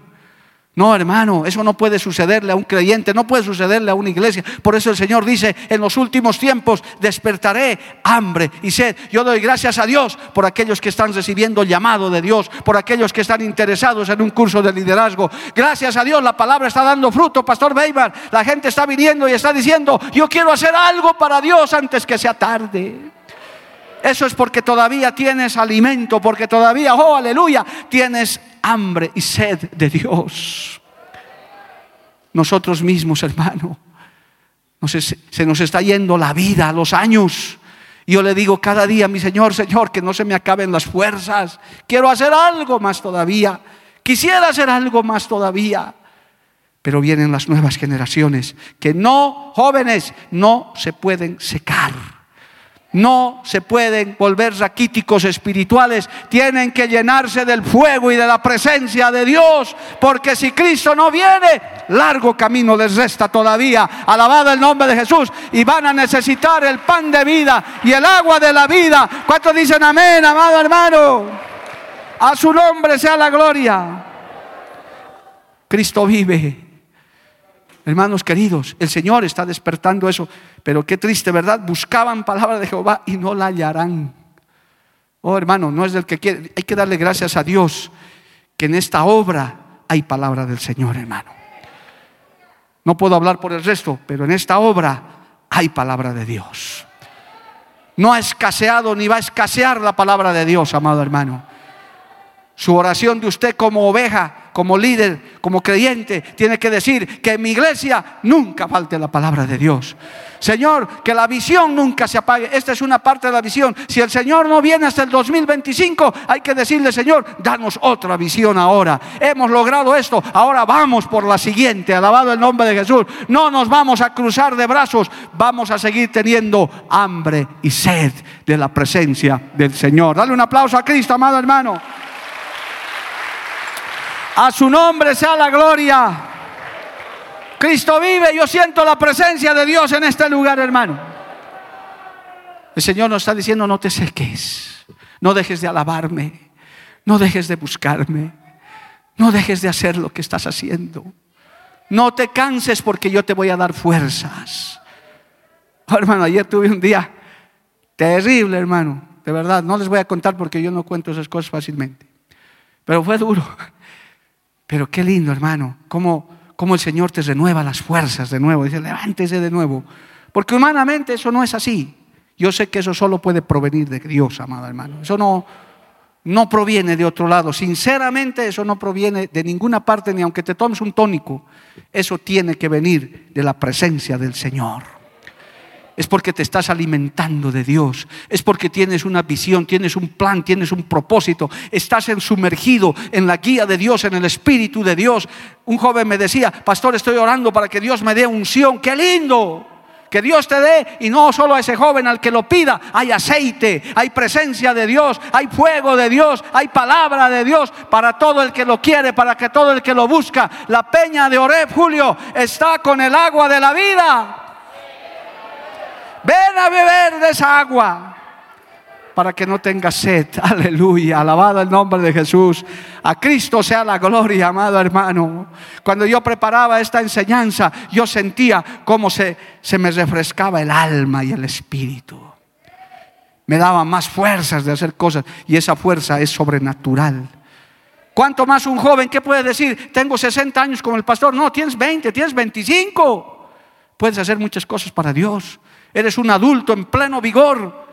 B: No, hermano, eso no puede sucederle a un creyente, no puede sucederle a una iglesia. Por eso el Señor dice, en los últimos tiempos despertaré hambre y sed. Yo doy gracias a Dios por aquellos que están recibiendo el llamado de Dios, por aquellos que están interesados en un curso de liderazgo. Gracias a Dios la palabra está dando fruto, Pastor Weimar. La gente está viniendo y está diciendo, yo quiero hacer algo para Dios antes que sea tarde. Eso es porque todavía tienes alimento, porque todavía, oh aleluya, tienes hambre y sed de Dios. Nosotros mismos, hermano, se nos está yendo la vida, los años. Yo le digo cada día, mi Señor, Señor, que no se me acaben las fuerzas. Quiero hacer algo más todavía. Quisiera hacer algo más todavía. Pero vienen las nuevas generaciones que no, jóvenes, no se pueden secar no se pueden volver raquíticos espirituales, tienen que llenarse del fuego y de la presencia de Dios, porque si Cristo no viene, largo camino les resta todavía. Alabado el nombre de Jesús y van a necesitar el pan de vida y el agua de la vida. ¿Cuántos dicen amén, amado hermano? A su nombre sea la gloria. Cristo vive. Hermanos queridos, el Señor está despertando eso, pero qué triste, ¿verdad? Buscaban palabra de Jehová y no la hallarán. Oh, hermano, no es del que quiere. Hay que darle gracias a Dios que en esta obra hay palabra del Señor, hermano. No puedo hablar por el resto, pero en esta obra hay palabra de Dios. No ha escaseado ni va a escasear la palabra de Dios, amado hermano. Su oración de usted como oveja, como líder, como creyente, tiene que decir que en mi iglesia nunca falte la palabra de Dios. Señor, que la visión nunca se apague. Esta es una parte de la visión. Si el Señor no viene hasta el 2025, hay que decirle, Señor, danos otra visión ahora. Hemos logrado esto, ahora vamos por la siguiente. Alabado el nombre de Jesús. No nos vamos a cruzar de brazos, vamos a seguir teniendo hambre y sed de la presencia del Señor. Dale un aplauso a Cristo, amado hermano. A su nombre sea la gloria. Cristo vive, yo siento la presencia de Dios en este lugar, hermano. El Señor nos está diciendo, no te seques, no dejes de alabarme, no dejes de buscarme, no dejes de hacer lo que estás haciendo. No te canses porque yo te voy a dar fuerzas. Oh, hermano, ayer tuve un día terrible, hermano. De verdad, no les voy a contar porque yo no cuento esas cosas fácilmente. Pero fue duro. Pero qué lindo, hermano, cómo, cómo el Señor te renueva las fuerzas de nuevo. Dice, levántese de nuevo. Porque humanamente eso no es así. Yo sé que eso solo puede provenir de Dios, amado hermano. Eso no, no proviene de otro lado. Sinceramente, eso no proviene de ninguna parte, ni aunque te tomes un tónico. Eso tiene que venir de la presencia del Señor es porque te estás alimentando de Dios, es porque tienes una visión, tienes un plan, tienes un propósito, estás sumergido en la guía de Dios, en el Espíritu de Dios. Un joven me decía, pastor, estoy orando para que Dios me dé unción, qué lindo. Que Dios te dé y no solo a ese joven al que lo pida, hay aceite, hay presencia de Dios, hay fuego de Dios, hay palabra de Dios para todo el que lo quiere, para que todo el que lo busca. La peña de Oreb, Julio, está con el agua de la vida. Ven a beber de esa agua para que no tengas sed. Aleluya, alabado el nombre de Jesús. A Cristo sea la gloria, amado hermano. Cuando yo preparaba esta enseñanza, yo sentía cómo se, se me refrescaba el alma y el espíritu. Me daba más fuerzas de hacer cosas y esa fuerza es sobrenatural. ¿Cuánto más un joven? ¿Qué puede decir? Tengo 60 años como el pastor. No, tienes 20, tienes 25. Puedes hacer muchas cosas para Dios. Eres un adulto en pleno vigor.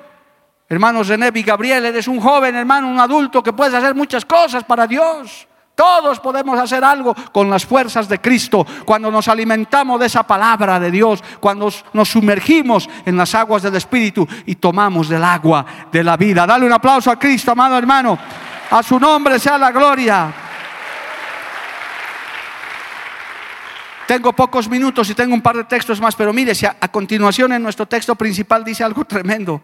B: Hermanos René y Gabriel, eres un joven, hermano, un adulto que puedes hacer muchas cosas para Dios. Todos podemos hacer algo con las fuerzas de Cristo cuando nos alimentamos de esa palabra de Dios, cuando nos sumergimos en las aguas del Espíritu y tomamos del agua de la vida. Dale un aplauso a Cristo, amado hermano. A su nombre sea la gloria. Tengo pocos minutos y tengo un par de textos más, pero mire, si a, continuación en nuestro texto principal dice algo tremendo.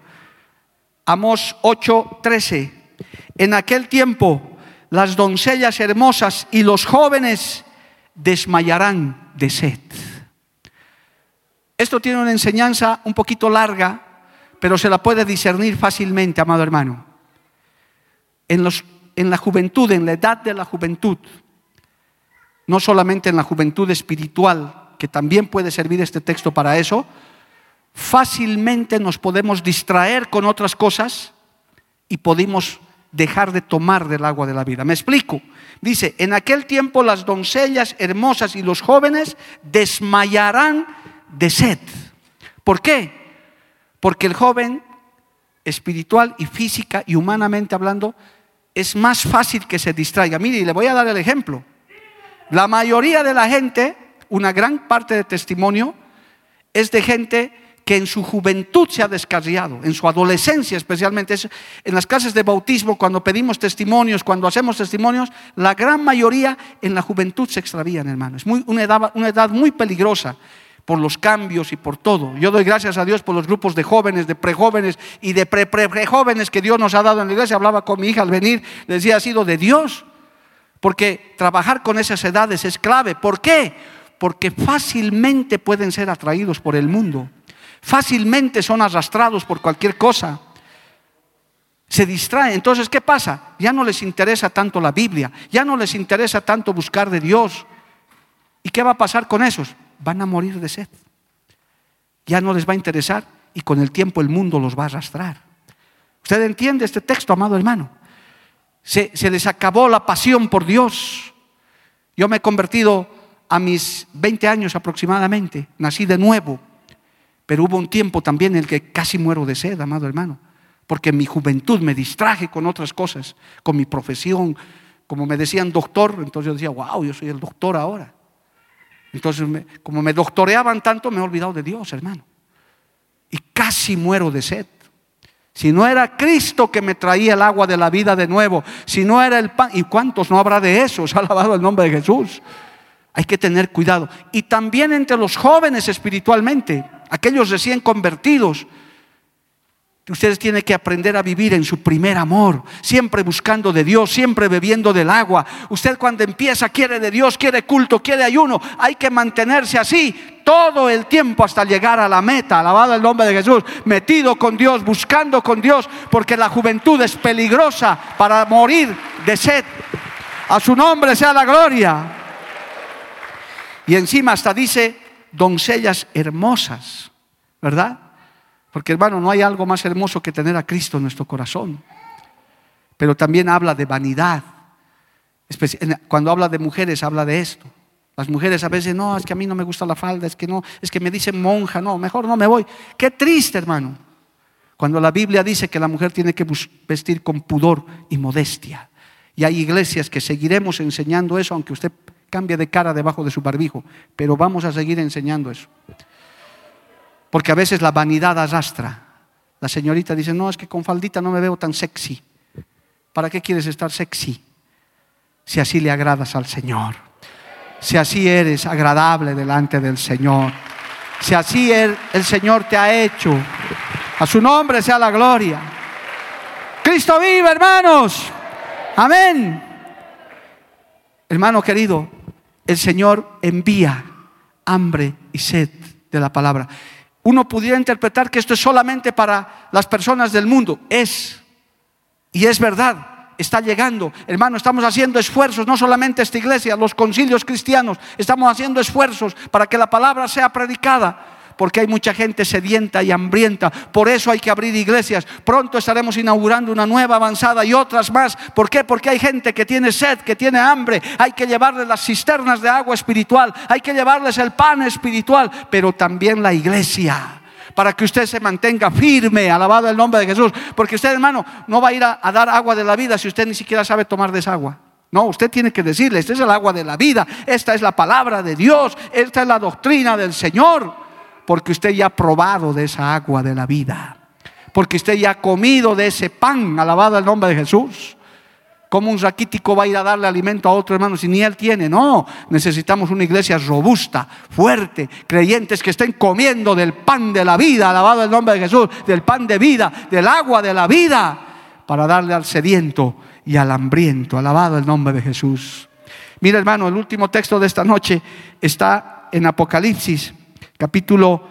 B: Amos 8:13. En aquel tiempo las doncellas hermosas y los jóvenes desmayarán de sed. Esto tiene una enseñanza un poquito larga, pero se la puede discernir fácilmente, amado hermano. En, los, en la juventud, en la edad de la juventud, no solamente en la juventud espiritual, que también puede servir este texto para eso, fácilmente nos podemos distraer con otras cosas y podemos dejar de tomar del agua de la vida. Me explico. Dice, en aquel tiempo las doncellas hermosas y los jóvenes desmayarán de sed. ¿Por qué? Porque el joven espiritual y física y humanamente hablando es más fácil que se distraiga. Mire, y le voy a dar el ejemplo. La mayoría de la gente, una gran parte de testimonio, es de gente que en su juventud se ha descarriado, en su adolescencia especialmente. en las clases de bautismo, cuando pedimos testimonios, cuando hacemos testimonios, la gran mayoría en la juventud se extravían, hermano. Es muy, una, edad, muy peligrosa por los cambios y por todo. Yo doy gracias a Dios por los grupos de jóvenes, de prejóvenes y de pre-pre-pre-jóvenes que Dios nos ha dado en la iglesia. Hablaba con mi hija al venir, decía, ha sido de Dios. Porque trabajar con esas edades es clave. ¿Por qué? Porque fácilmente pueden ser atraídos por el mundo. Fácilmente son arrastrados por cualquier cosa. Se distraen. Entonces, ¿qué pasa? Ya no les interesa tanto la Biblia. Ya no les interesa tanto buscar de Dios. ¿Y qué va a pasar con esos? Van a morir de sed. Ya no les va a interesar y con el tiempo el mundo los va a arrastrar. ¿Usted entiende este texto, amado hermano? Se, se les acabó la pasión por Dios. Yo me he convertido a mis 20 años aproximadamente, nací de nuevo, pero hubo un tiempo también en el que casi muero de sed, amado hermano, porque en mi juventud me distraje con otras cosas, con mi profesión, como me decían doctor, entonces yo decía, wow, yo soy el doctor ahora. Entonces, como me doctoreaban tanto, me he olvidado de Dios, hermano. Y casi muero de sed. Si no era Cristo que me traía el agua de la vida de nuevo, si no era el pan, ¿y cuántos no habrá de esos? Alabado el nombre de Jesús. Hay que tener cuidado. Y también entre los jóvenes espiritualmente, aquellos recién convertidos, Ustedes tienen que aprender a vivir en su primer amor, siempre buscando de Dios, siempre bebiendo del agua. Usted cuando empieza quiere de Dios, quiere culto, quiere ayuno. Hay que mantenerse así todo el tiempo hasta llegar a la meta. Alabado el nombre de Jesús. Metido con Dios, buscando con Dios, porque la juventud es peligrosa para morir de sed. A su nombre sea la gloria. Y encima hasta dice doncellas hermosas, ¿verdad? Porque hermano, no hay algo más hermoso que tener a Cristo en nuestro corazón. Pero también habla de vanidad. Cuando habla de mujeres, habla de esto. Las mujeres a veces, no, es que a mí no me gusta la falda, es que no, es que me dicen monja, no, mejor no me voy. Qué triste, hermano. Cuando la Biblia dice que la mujer tiene que vestir con pudor y modestia. Y hay iglesias que seguiremos enseñando eso, aunque usted cambie de cara debajo de su barbijo, pero vamos a seguir enseñando eso. Porque a veces la vanidad arrastra. La señorita dice, no, es que con faldita no me veo tan sexy. ¿Para qué quieres estar sexy? Si así le agradas al Señor. Si así eres agradable delante del Señor. Si así el, Señor te ha hecho. A su nombre sea la gloria. Cristo vive, hermanos. Amén. Hermano querido, el Señor envía hambre y sed de la palabra uno pudiera interpretar que esto es solamente para las personas del mundo. Es, y es verdad, está llegando. Hermano, estamos haciendo esfuerzos, no solamente esta iglesia, los concilios cristianos, estamos haciendo esfuerzos para que la palabra sea predicada porque hay mucha gente sedienta y hambrienta. Por eso hay que abrir iglesias. Pronto estaremos inaugurando una nueva avanzada y otras más. ¿Por qué? Porque hay gente que tiene sed, que tiene hambre. Hay que llevarles las cisternas de agua espiritual. Hay que llevarles el pan espiritual, pero también la iglesia para que usted se mantenga firme, alabado el nombre de Jesús. Porque usted, hermano, no va a ir a, dar agua de la vida si usted ni siquiera sabe tomar de. No, usted tiene que decirle, esta es el agua de la vida, esta es la palabra de Dios, esta es la doctrina del Señor porque usted ya ha probado de esa agua de la vida, porque usted ya ha comido de ese pan, alabado el nombre de Jesús. ¿Cómo un raquítico va a ir a darle alimento a otro hermano si ni él tiene? No, necesitamos una iglesia robusta, fuerte, creyentes que estén comiendo del pan de la vida, alabado el nombre de Jesús, del pan de vida, del agua de la vida, para darle al sediento y al hambriento, alabado el nombre de Jesús. Mira hermano, el último texto de esta noche está en Apocalipsis capítulo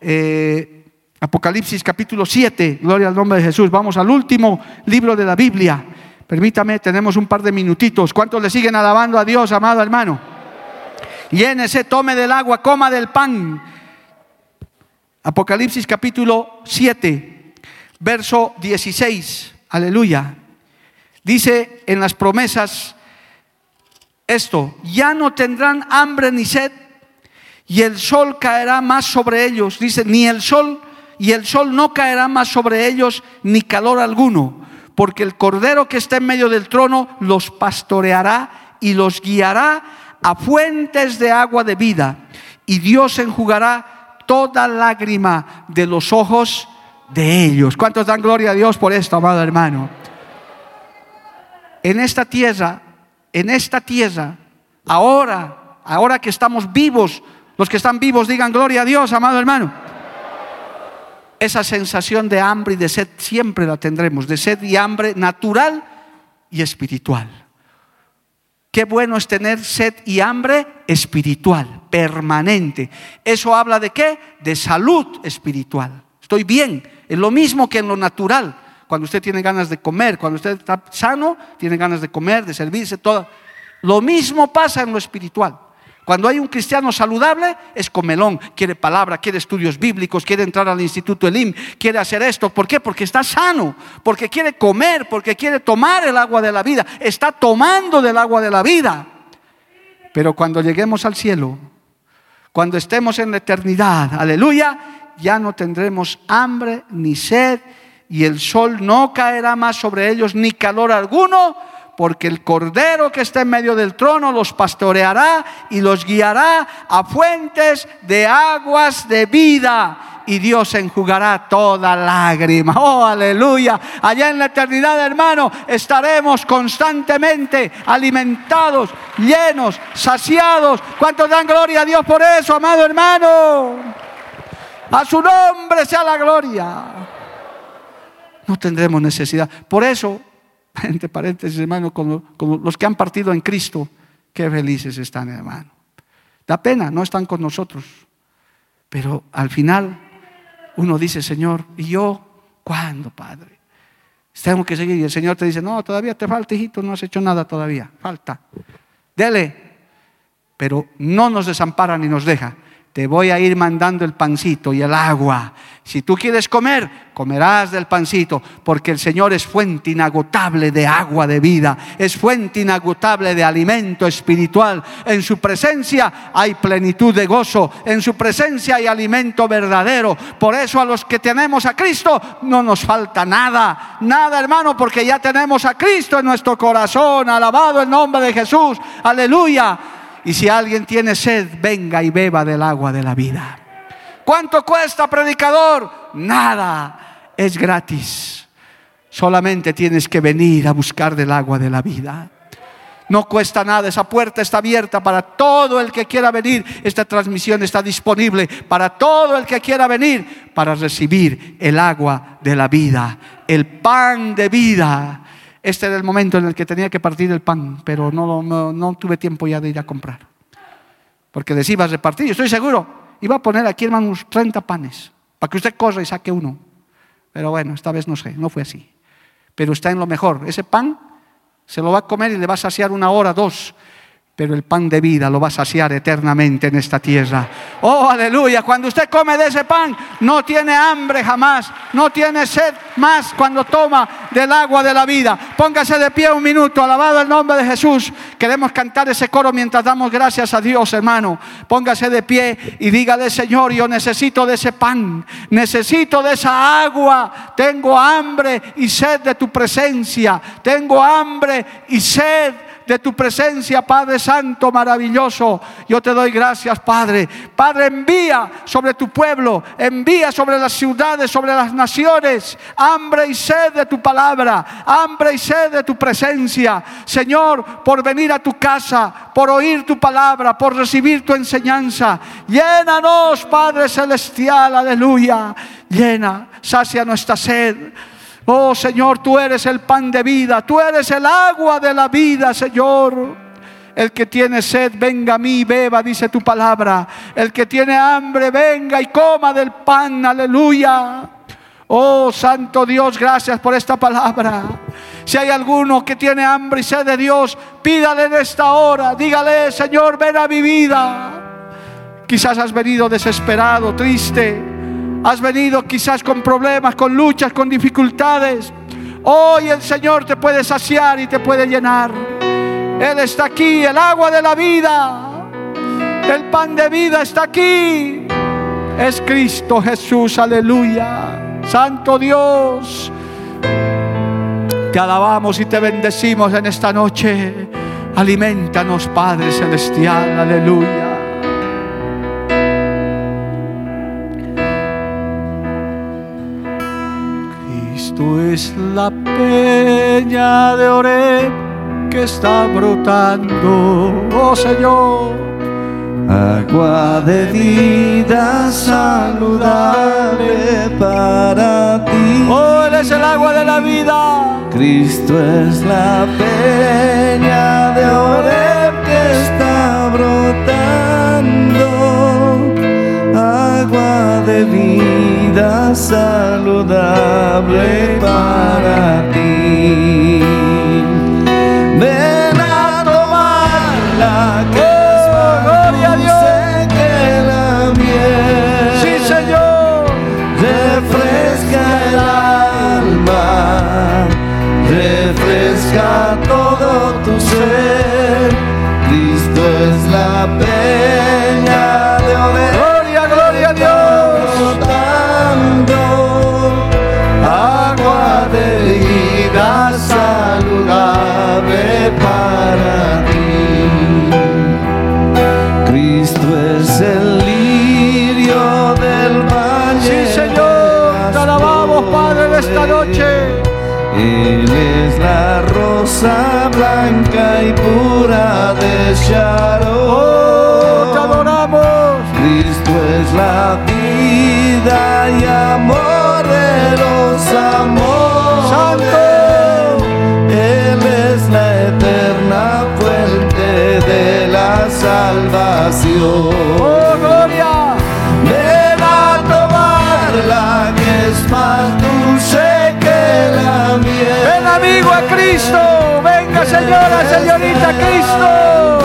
B: eh, Apocalipsis capítulo 7, gloria al nombre de Jesús. Vamos al último libro de la Biblia. Permítame, tenemos un par de minutitos. ¿Cuántos le siguen alabando a Dios, amado hermano? Llénese, tome del agua, coma del pan. Apocalipsis capítulo 7, verso 16. Aleluya. Dice en las promesas esto, ya no tendrán hambre ni sed y el sol caerá más sobre ellos. Dice, ni el sol y el sol no caerá más sobre ellos ni calor alguno, porque el cordero que está en medio del trono los pastoreará y los guiará a fuentes de agua de vida, y Dios enjugará toda lágrima de los ojos de ellos. ¿Cuántos dan gloria a Dios por esto, amado hermano? En esta tierra, en esta tierra, ahora, ahora que estamos vivos, los que están vivos digan gloria a Dios, amado hermano. Esa sensación de hambre y de sed siempre la tendremos, de sed y hambre natural y espiritual. Qué bueno es tener sed y hambre espiritual, permanente. ¿Eso habla de qué? De salud espiritual. Estoy bien, es lo mismo que en lo natural. Cuando usted tiene ganas de comer, cuando usted está sano, tiene ganas de comer, de servirse, todo. Lo mismo pasa en lo espiritual. Cuando hay un cristiano saludable, es comelón, quiere palabra, quiere estudios bíblicos, quiere entrar al Instituto Elim, quiere hacer esto. ¿Por qué? Porque está sano, porque quiere comer, porque quiere tomar el agua de la vida, está tomando del agua de la vida. Pero cuando lleguemos al cielo, cuando estemos en la eternidad, aleluya, ya no tendremos hambre ni sed y el sol no caerá más sobre ellos ni calor alguno, porque el Cordero que está en medio del trono los pastoreará y los guiará a fuentes de aguas de vida. Y Dios enjugará toda lágrima. Oh, aleluya. Allá en la eternidad, hermano, estaremos constantemente alimentados, llenos, saciados. ¿Cuántos dan gloria a Dios por eso, amado hermano? A su nombre sea la gloria. No tendremos necesidad. Por eso entre paréntesis, hermano, como, los que han partido en Cristo, qué felices están, hermano. Da pena, no están con nosotros. Pero al final uno dice, Señor, ¿y yo cuándo, Padre? Tengo que seguir. Y el Señor te dice, no, todavía te falta, hijito, no has hecho nada todavía. Falta. Dele. Pero no nos desampara ni nos deja te voy a ir mandando el pancito y el agua. Si tú quieres comer, comerás del pancito, porque el Señor es fuente inagotable de agua de vida, es fuente inagotable de alimento espiritual. En su presencia hay plenitud de gozo, en su presencia hay alimento verdadero. Por eso a los que tenemos a Cristo no nos falta nada, nada hermano, porque ya tenemos a Cristo en nuestro corazón. Alabado el nombre de Jesús, aleluya. Y si alguien tiene sed, venga y beba del agua de la vida. ¿Cuánto cuesta, predicador? Nada, es gratis. Solamente tienes que venir a buscar del agua de la vida. No cuesta nada, esa puerta está abierta para todo el que quiera venir. Esta transmisión está disponible para todo el que quiera venir para recibir el agua de la vida, el pan de vida este era el momento en el que tenía que partir el pan, pero no, tuve tiempo ya de ir a comprar. Porque les iba a repartir, yo estoy seguro, iba a poner aquí hermano unos 30 panes, para que usted corra y saque uno. Pero bueno, esta vez no sé, no fue así. Pero está en lo mejor. Ese pan se lo va a comer y le va a saciar una hora, dos pero el pan de vida lo va a saciar eternamente en esta tierra. Oh, aleluya, cuando usted come de ese pan, no tiene hambre jamás, no tiene sed más cuando toma del agua de la vida. Póngase de pie un minuto, alabado el nombre de Jesús. Queremos cantar ese coro mientras damos gracias a Dios, hermano. Póngase de pie y dígale, Señor, yo necesito de ese pan, necesito de esa agua. Tengo hambre y sed de tu presencia, tengo hambre y sed de tu presencia, Padre Santo, maravilloso. Yo te doy gracias, Padre. Padre, envía sobre tu pueblo, envía sobre las ciudades, sobre las naciones, hambre y sed de tu palabra, hambre y sed de tu presencia. Señor, por venir a tu casa, por oír tu palabra, por recibir tu enseñanza. Llénanos, Padre Celestial, aleluya. Llena, sacia nuestra sed. Oh Señor, tú eres el pan de vida, tú eres el agua de la vida, Señor. El que tiene sed, venga a mí, beba, dice tu palabra. El que tiene hambre, venga y coma del pan, aleluya. Oh Santo Dios, gracias por esta palabra. Si hay alguno que tiene hambre y sed de Dios, pídale en esta hora. Dígale, Señor, ven a mi vida. Quizás has venido desesperado, triste Has venido quizás con problemas, con luchas, con dificultades. Hoy el Señor te puede saciar y te puede llenar. Él está aquí, el agua de la vida. El pan de vida está aquí. Es Cristo Jesús, aleluya. Santo Dios. Te alabamos y te bendecimos en esta noche. Alimentanos, Padre Celestial, aleluya. Tú es la peña de Oreb que está brotando, oh Señor.
C: Agua de vida saludable para ti.
B: Oh, Él es el agua de la vida.
C: Cristo es la peña de Oreb que está brotando de vida saludable para ti. Ven a tomar la que es oh, más gloria dulce que la miel.
B: Sí, Señor.
C: Refresca
B: el
C: alma,
B: refresca todo tu ser.
C: Cristo
B: es la pena
C: Él es la rosa blanca y pura de
B: Oh, te
C: Sharon.
B: adoramos.
C: Cristo es la vida y amor de los amores.
B: Santo.
C: Él es la eterna fuente de la salvación.
B: Señorita, Cristo.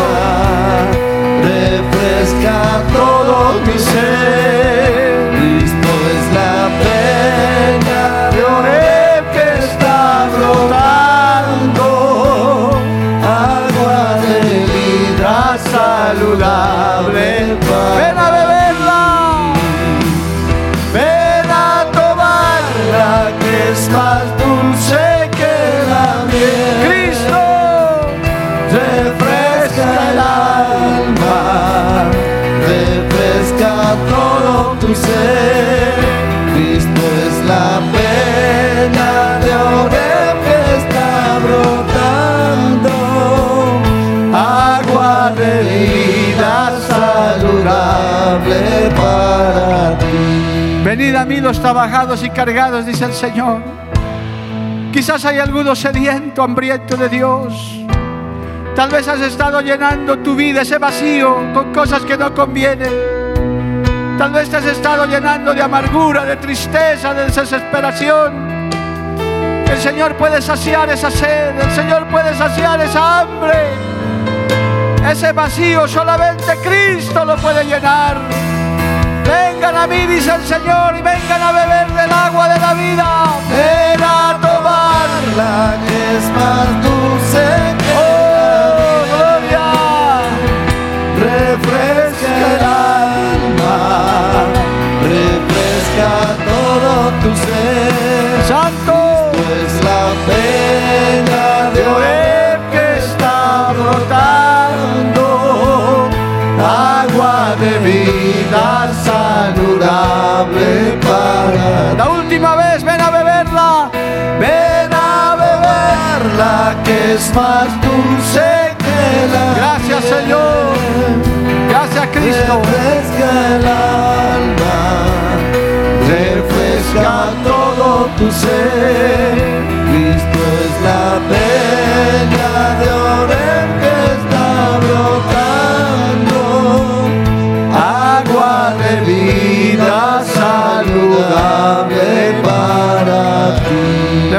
C: Refresca todo mi ser.
B: Venid a mí los trabajados y cargados, dice el Señor. Quizás hay alguno sediento, hambriento de Dios. Tal vez has estado llenando tu vida, ese vacío, con cosas que no convienen. Tal vez te has estado llenando de amargura, de tristeza, de desesperación. El Señor puede saciar esa sed, el Señor puede saciar esa hambre. Ese vacío solamente Cristo lo puede llenar. Vengan a mí, dice el Señor, y vengan a beber del agua de la vida.
C: Tomarla es más dulce que la
B: Gracias,
C: miel.
B: Señor. Gracias, Cristo.
C: Refresca el alma, refresca todo tu ser. Cristo es la peña